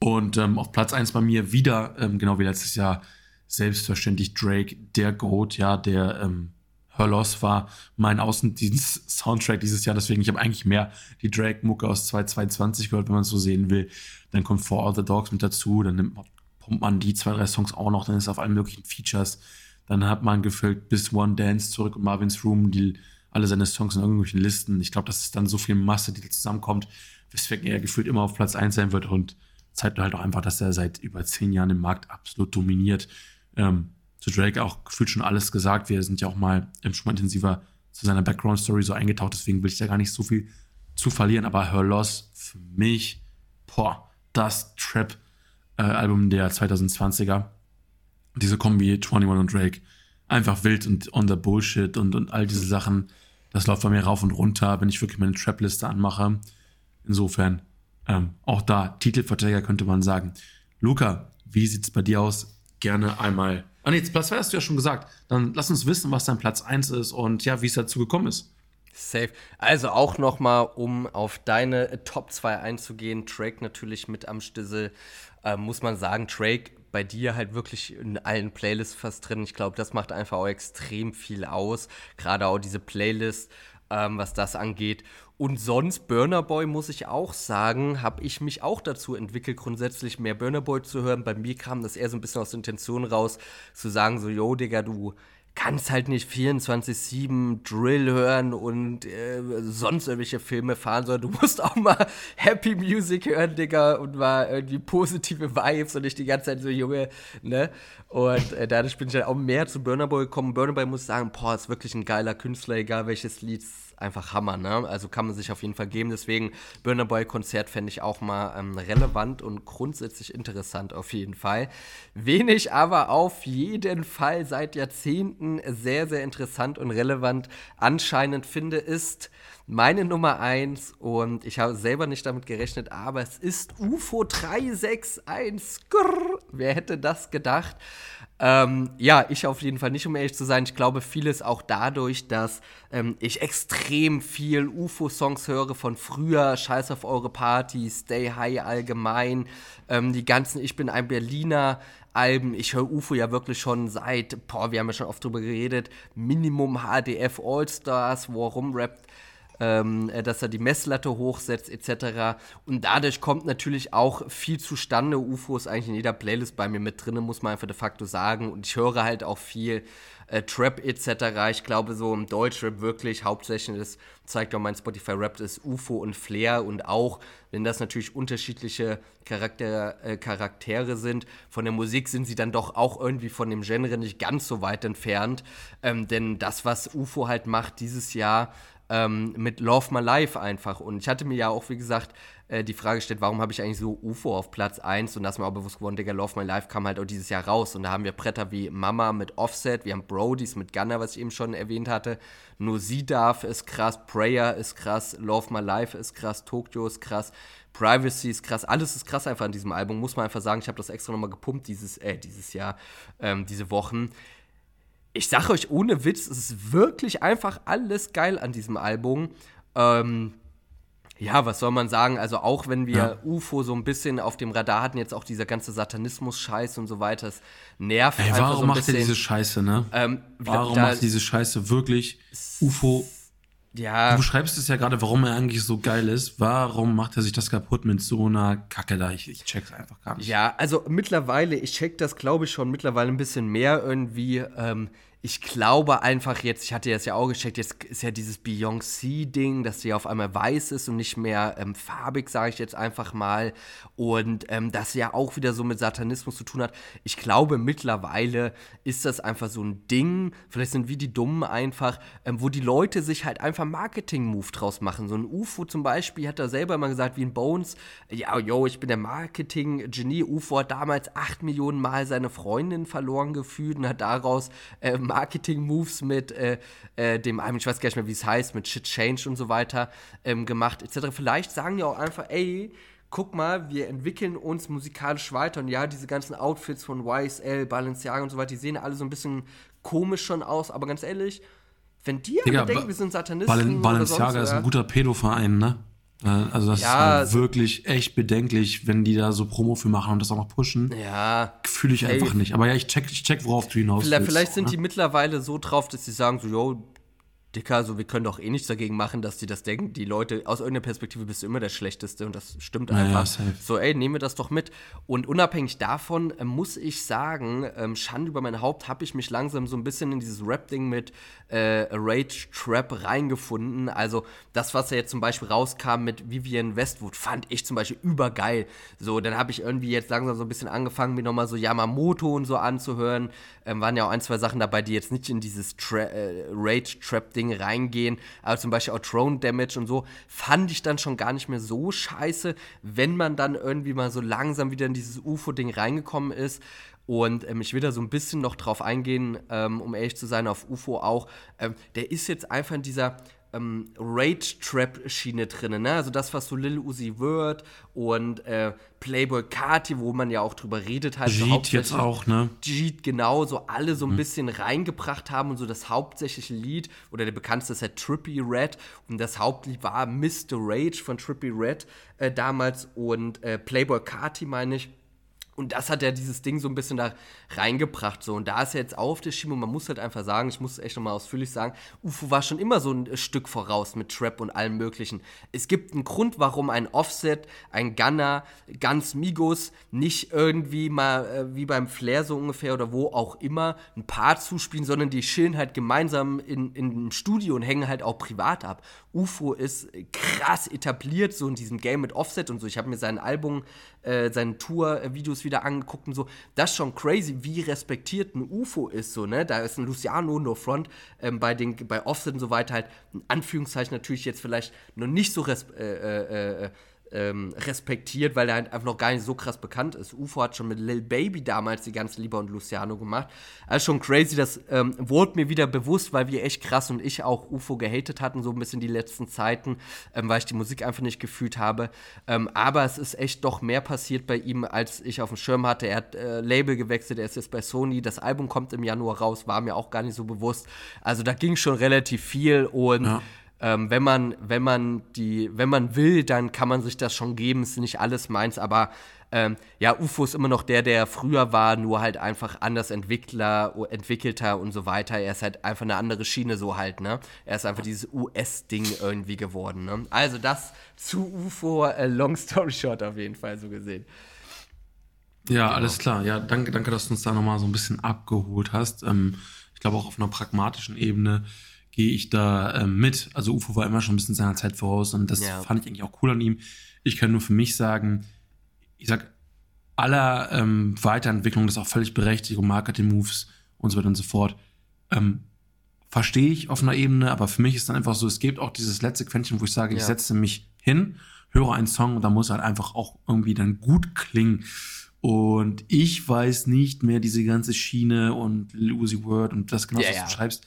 Und ähm, auf Platz 1 bei mir wieder, ähm, genau wie letztes Jahr, selbstverständlich Drake, der Goat, ja, der ähm, Her Loss war mein Außendienst-Soundtrack dieses Jahr. Deswegen, ich habe eigentlich mehr die Drake-Mucke aus 2022 gehört, wenn man es so sehen will. Dann kommt For All the Dogs mit dazu, dann nimmt man, pumpt man die zwei, drei Songs auch noch, dann ist auf allen möglichen Features. Dann hat man gefüllt bis One Dance zurück und Marvin's Room, die alle seine Songs in irgendwelchen Listen. Ich glaube, das ist dann so viel Masse, die zusammenkommt, weswegen er gefühlt immer auf Platz 1 sein wird und zeigt halt auch einfach, dass er seit über zehn Jahren im Markt absolut dominiert. Ähm, zu Drake auch gefühlt schon alles gesagt. Wir sind ja auch mal ähm, schon mal intensiver zu seiner Background-Story so eingetaucht, deswegen will ich da gar nicht so viel zu verlieren. Aber Her Loss für mich, boah, das Trap-Album äh, der 2020er. Diese Kombi 21 und Drake. Einfach wild und on the Bullshit und, und all diese Sachen. Das läuft bei mir rauf und runter, wenn ich wirklich meine Trap-Liste anmache. Insofern, ähm, auch da, Titelverträger könnte man sagen. Luca, wie sieht es bei dir aus? Gerne einmal. Ah, nee, Platz 2 hast du ja schon gesagt. Dann lass uns wissen, was dein Platz 1 ist und ja, wie es dazu gekommen ist. Safe. Also auch nochmal, um auf deine Top 2 einzugehen, Drake natürlich mit am Stissel, äh, muss man sagen, Drake bei dir halt wirklich in allen Playlists fast drin. Ich glaube, das macht einfach auch extrem viel aus. Gerade auch diese Playlist, ähm, was das angeht. Und sonst, Burner Boy, muss ich auch sagen, habe ich mich auch dazu entwickelt, grundsätzlich mehr Burner Boy zu hören. Bei mir kam das eher so ein bisschen aus der Intention raus, zu sagen, so, yo, Digga, du kannst halt nicht 24-7 Drill hören und äh, sonst irgendwelche Filme fahren, sondern du musst auch mal [laughs] Happy Music hören, Digga, und mal irgendwie positive Vibes und nicht die ganze Zeit so Junge, ne? Und äh, dadurch bin ich halt auch mehr zu Burner Boy gekommen. Burner Boy muss sagen, boah, ist wirklich ein geiler Künstler, egal welches Lied einfach Hammer, ne? Also kann man sich auf jeden Fall geben. Deswegen Burner Boy Konzert fände ich auch mal ähm, relevant und grundsätzlich interessant auf jeden Fall. Wenig aber auf jeden Fall seit Jahrzehnten sehr, sehr interessant und relevant anscheinend finde, ist meine Nummer 1 und ich habe selber nicht damit gerechnet, aber es ist UFO 361. Grrr. Wer hätte das gedacht? Ähm, ja, ich auf jeden Fall nicht, um ehrlich zu sein. Ich glaube, vieles auch dadurch, dass ähm, ich extrem viel UFO-Songs höre von früher, Scheiß auf eure Party, Stay High allgemein, ähm, die ganzen Ich bin ein Berliner Alben. Ich höre UFO ja wirklich schon seit, boah, wir haben ja schon oft drüber geredet, Minimum HDF All-Stars, wo er rumrappt ähm, äh, dass er die Messlatte hochsetzt etc. Und dadurch kommt natürlich auch viel zustande. UFO ist eigentlich in jeder Playlist bei mir mit drin, muss man einfach de facto sagen. Und ich höre halt auch viel äh, Trap etc. Ich glaube, so im Deutschrap wirklich hauptsächlich, das zeigt auch mein Spotify-Rap, ist UFO und Flair. Und auch, wenn das natürlich unterschiedliche Charakter, äh, Charaktere sind, von der Musik sind sie dann doch auch irgendwie von dem Genre nicht ganz so weit entfernt. Ähm, denn das, was UFO halt macht dieses Jahr, ähm, mit Love My Life einfach. Und ich hatte mir ja auch, wie gesagt, äh, die Frage gestellt, warum habe ich eigentlich so UFO auf Platz 1? Und da ist mir auch bewusst geworden, Digga, Love My Life kam halt auch dieses Jahr raus. Und da haben wir Bretter wie Mama mit Offset, wir haben Brodies mit Gunner, was ich eben schon erwähnt hatte. Nur sie darf ist krass, Prayer ist krass, Love My Life ist krass, Tokyo ist krass. Privacy ist krass, alles ist krass einfach an diesem Album, muss man einfach sagen. Ich habe das extra nochmal gepumpt dieses, äh, dieses Jahr, ähm, diese Wochen ich sage euch ohne Witz, es ist wirklich einfach alles geil an diesem Album. Ähm, ja, was soll man sagen? Also auch wenn wir ja. UFO so ein bisschen auf dem Radar hatten, jetzt auch dieser ganze Satanismus-Scheiß und so weiter, es nervt Ey, warum so macht er diese Scheiße, ne? Ähm, warum macht diese Scheiße wirklich UFO? Ja. Du beschreibst es ja gerade, warum er eigentlich so geil ist. Warum macht er sich das kaputt mit so einer Kacke da? Ich, ich check's einfach gar nicht. Ja, also mittlerweile, ich check das, glaube ich, schon mittlerweile ein bisschen mehr irgendwie. Ähm, ich glaube einfach jetzt, ich hatte jetzt ja auch gecheckt, jetzt ist ja dieses Beyoncé-Ding, dass sie auf einmal weiß ist und nicht mehr ähm, farbig, sage ich jetzt einfach mal. Und ähm, das ja auch wieder so mit Satanismus zu tun hat. Ich glaube, mittlerweile ist das einfach so ein Ding, vielleicht sind wir die Dummen einfach, ähm, wo die Leute sich halt einfach Marketing-Move draus machen. So ein UFO zum Beispiel hat er selber mal gesagt, wie in Bones, ja, yo, ich bin der Marketing-Genie. UFO hat damals acht Millionen Mal seine Freundin verloren gefühlt und hat daraus äh, Marketing-Moves mit äh, äh, dem einem, ich weiß gar nicht mehr, wie es heißt, mit Shit Change und so weiter ähm, gemacht, etc. Vielleicht sagen die auch einfach, ey, guck mal, wir entwickeln uns musikalisch weiter und ja, diese ganzen Outfits von YSL, Balenciaga und so weiter, die sehen alle so ein bisschen komisch schon aus, aber ganz ehrlich, wenn die Digga, denken, wir sind Satanisten. Balenciaga ist ein guter Pedo-Verein, ne? Äh, also das ja, ist halt wirklich echt bedenklich, wenn die da so Promo für machen und das auch noch pushen. Ja. Fühle ich einfach nicht. Aber ja, ich check, ich check, worauf du hinaus vielleicht, willst. Vielleicht sind ne? die mittlerweile so drauf, dass sie sagen so, yo, Dicker, so wir können doch eh nichts dagegen machen, dass die das denken. Die Leute, aus irgendeiner Perspektive bist du immer der Schlechteste und das stimmt einfach. Ja, so, ey, nehmen wir das doch mit. Und unabhängig davon äh, muss ich sagen, ähm, Schande über mein Haupt, habe ich mich langsam so ein bisschen in dieses Rap-Ding mit äh, Rage Trap reingefunden. Also das, was ja jetzt zum Beispiel rauskam mit Vivian Westwood, fand ich zum Beispiel übergeil. So, dann habe ich irgendwie jetzt langsam so ein bisschen angefangen, mir nochmal so Yamamoto und so anzuhören. Ähm, waren ja auch ein, zwei Sachen dabei, die jetzt nicht in dieses Tra äh, Rage Trap Ding reingehen, aber zum Beispiel auch Drone Damage und so, fand ich dann schon gar nicht mehr so scheiße, wenn man dann irgendwie mal so langsam wieder in dieses UFO-Ding reingekommen ist. Und ähm, ich will da so ein bisschen noch drauf eingehen, ähm, um ehrlich zu sein, auf UFO auch. Ähm, der ist jetzt einfach in dieser ähm, Rage-Trap-Schiene drin, ne? Also das, was so Lil Uzi Word und äh, Playboy Carti, wo man ja auch drüber redet, halt. Jeet so jetzt auch, ne? Jeet, genau, so alle so ein mhm. bisschen reingebracht haben und so das hauptsächliche Lied, oder der bekannteste ist ja Trippy Red und das Hauptlied war Mr. Rage von Trippy Red äh, damals und äh, Playboy Carti, meine ich. Und das hat ja dieses Ding so ein bisschen da reingebracht. So. Und da ist er jetzt auf der Schiene und man muss halt einfach sagen, ich muss es echt nochmal ausführlich sagen, UFO war schon immer so ein Stück voraus mit Trap und allem möglichen. Es gibt einen Grund, warum ein Offset, ein Gunner, ganz Migos nicht irgendwie mal äh, wie beim Flair so ungefähr oder wo auch immer ein Paar zuspielen, sondern die chillen halt gemeinsam in, in einem Studio und hängen halt auch privat ab. UFO ist krass etabliert so in diesem Game mit Offset und so. Ich habe mir sein Album, äh, seine Tour-Videos wieder angeguckt und so. Das ist schon crazy, wie respektiert ein UFO ist, so, ne? Da ist ein Luciano No Front ähm, bei, den, bei Offset und so weiter halt, in Anführungszeichen natürlich jetzt vielleicht noch nicht so äh, äh, äh ähm, respektiert, weil er halt einfach noch gar nicht so krass bekannt ist. UFO hat schon mit Lil Baby damals die ganze Lieber und Luciano gemacht. Also schon crazy, das ähm, wurde mir wieder bewusst, weil wir echt krass und ich auch UFO gehatet hatten, so ein bisschen die letzten Zeiten, ähm, weil ich die Musik einfach nicht gefühlt habe. Ähm, aber es ist echt doch mehr passiert bei ihm, als ich auf dem Schirm hatte. Er hat äh, Label gewechselt, er ist jetzt bei Sony. Das Album kommt im Januar raus, war mir auch gar nicht so bewusst. Also da ging schon relativ viel und ja ähm, wenn man, wenn man die, wenn man will, dann kann man sich das schon geben. Ist nicht alles meins, aber ähm, ja, UFO ist immer noch der, der früher war, nur halt einfach anders Entwickler, entwickelter und so weiter. Er ist halt einfach eine andere Schiene so halt, ne? Er ist einfach dieses US-Ding irgendwie geworden, ne? Also das zu UFO, äh, long story short auf jeden Fall so gesehen. Ja, genau. alles klar. Ja, danke, danke, dass du uns da nochmal so ein bisschen abgeholt hast. Ähm, ich glaube auch auf einer pragmatischen Ebene gehe ich da äh, mit. Also UFO war immer schon ein bisschen seiner Zeit voraus und das ja. fand ich eigentlich auch cool an ihm. Ich kann nur für mich sagen, ich sag, aller ähm, Weiterentwicklung, das ist auch völlig berechtigt, Marketing-Moves und so weiter und so fort, ähm, verstehe ich auf einer Ebene, aber für mich ist dann einfach so, es gibt auch dieses letzte Quäntchen, wo ich sage, ja. ich setze mich hin, höre einen Song und da muss halt einfach auch irgendwie dann gut klingen. Und ich weiß nicht mehr diese ganze Schiene und Lucy Word und das genau, ja, was du schreibst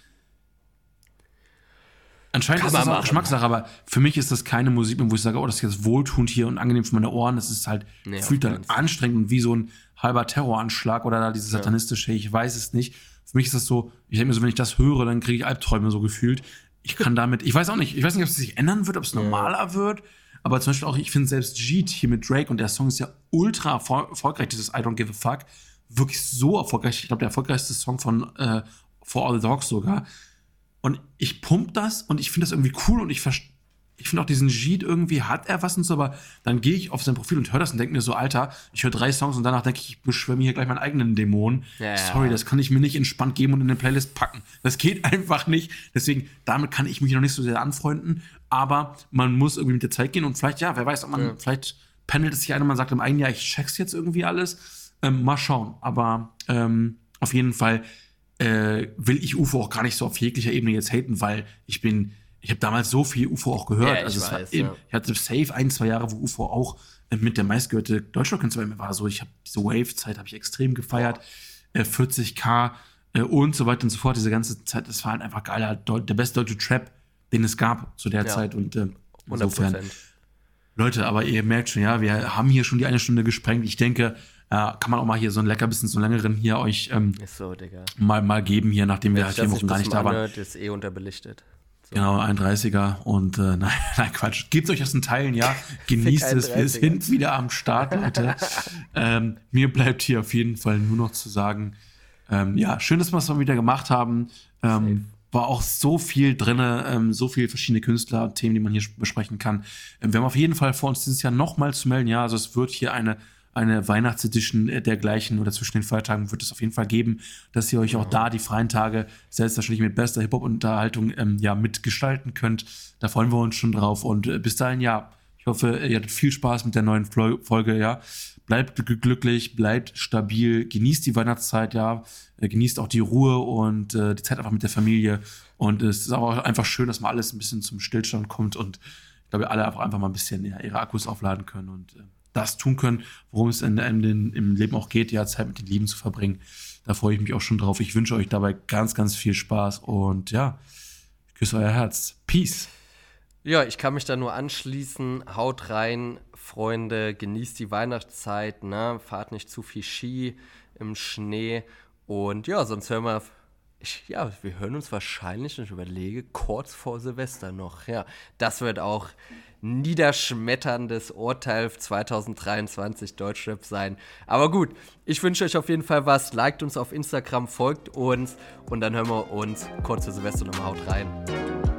Anscheinend ist das auch Geschmackssache, aber für mich ist das keine Musik mehr, wo ich sage, oh, das ist jetzt wohltuend hier und angenehm für meine Ohren. Das ist halt, nee, fühlt dann anstrengend und wie so ein halber Terroranschlag oder da dieses satanistische, ich weiß es nicht. Für mich ist das so, ich denke mir so, wenn ich das höre, dann kriege ich Albträume so gefühlt. Ich kann damit, ich weiß auch nicht, ich weiß nicht, ob es sich ändern wird, ob es normaler wird, aber zum Beispiel auch, ich finde selbst Jeet hier mit Drake und der Song ist ja ultra erfolgreich, dieses I Don't Give a Fuck, wirklich so erfolgreich. Ich glaube, der erfolgreichste Song von äh, For All the Dogs sogar. Und ich pump das und ich finde das irgendwie cool und ich verstehe ich finde auch diesen Jeet irgendwie, hat er was und so, aber dann gehe ich auf sein Profil und höre das und denke mir so, Alter, ich höre drei Songs und danach denke ich, ich beschwöre mir hier gleich meinen eigenen Dämon. Ja, Sorry, das kann ich mir nicht entspannt geben und in eine Playlist packen. Das geht [laughs] einfach nicht. Deswegen, damit kann ich mich noch nicht so sehr anfreunden, aber man muss irgendwie mit der Zeit gehen und vielleicht, ja, wer weiß, ob man, ja. vielleicht pendelt es sich ein und man sagt im eigenen Jahr, ich check's jetzt irgendwie alles. Ähm, mal schauen. Aber ähm, auf jeden Fall, äh, will ich UFO auch gar nicht so auf jeglicher Ebene jetzt haten, weil ich bin, ich habe damals so viel UFO auch gehört. Ja, also weiß, war, ja. ich hatte safe ein, zwei Jahre, wo UFO auch äh, mit der meistgehörte Deutschrock-Künstler bei mir war. So, ich habe diese Wave-Zeit habe ich extrem gefeiert. Äh, 40k äh, und so weiter und so fort. Diese ganze Zeit, das war halt einfach geiler, der beste deutsche Trap, den es gab zu der ja. Zeit. Und äh, insofern. 100%. Leute, aber ihr merkt schon, ja, wir haben hier schon die eine Stunde gesprengt. Ich denke, kann man auch mal hier so ein Leckerbissen, so einen längeren hier euch ähm, so, mal, mal geben hier, nachdem wir halt vier Wochen gar nicht da waren. ist eh unterbelichtet. So. Genau, 31er und äh, [laughs] nein, nein, Quatsch. Gebt euch das in Teilen, ja. [laughs] Genießt es. Wir sind wieder am Start, Leute. [laughs] ähm, mir bleibt hier auf jeden Fall nur noch zu sagen, ähm, ja, schön, dass wir es mal wieder gemacht haben. Ähm, war auch so viel drin, ähm, so viele verschiedene Künstler, Themen, die man hier besprechen kann. Ähm, wir haben auf jeden Fall vor uns dieses Jahr nochmal zu melden. Ja, also es wird hier eine, eine Weihnachtsedition dergleichen oder zwischen den Feiertagen wird es auf jeden Fall geben, dass ihr euch auch da die freien Tage selbstverständlich mit bester Hip-Hop-Unterhaltung ähm, ja, mitgestalten könnt. Da freuen wir uns schon drauf. Und äh, bis dahin, ja, ich hoffe, ihr hattet viel Spaß mit der neuen Folge, ja. Bleibt glücklich, bleibt stabil, genießt die Weihnachtszeit, ja. Äh, genießt auch die Ruhe und äh, die Zeit einfach mit der Familie. Und es ist auch einfach schön, dass mal alles ein bisschen zum Stillstand kommt und ich glaube, alle einfach mal ein bisschen ja, ihre Akkus aufladen können und äh, das tun können, worum es in, in, im Leben auch geht, ja, Zeit mit den Lieben zu verbringen. Da freue ich mich auch schon drauf. Ich wünsche euch dabei ganz, ganz viel Spaß und ja, ich küsse euer Herz. Peace. Ja, ich kann mich da nur anschließen. Haut rein, Freunde, genießt die Weihnachtszeit, ne? Fahrt nicht zu viel Ski im Schnee und ja, sonst hören wir. Ich, ja, wir hören uns wahrscheinlich, ich überlege, kurz vor Silvester noch. Ja, das wird auch niederschmetterndes Urteil 2023 Deutschrap sein. Aber gut, ich wünsche euch auf jeden Fall was. Liked uns auf Instagram, folgt uns und dann hören wir uns kurz vor Silvester nochmal. Haut rein.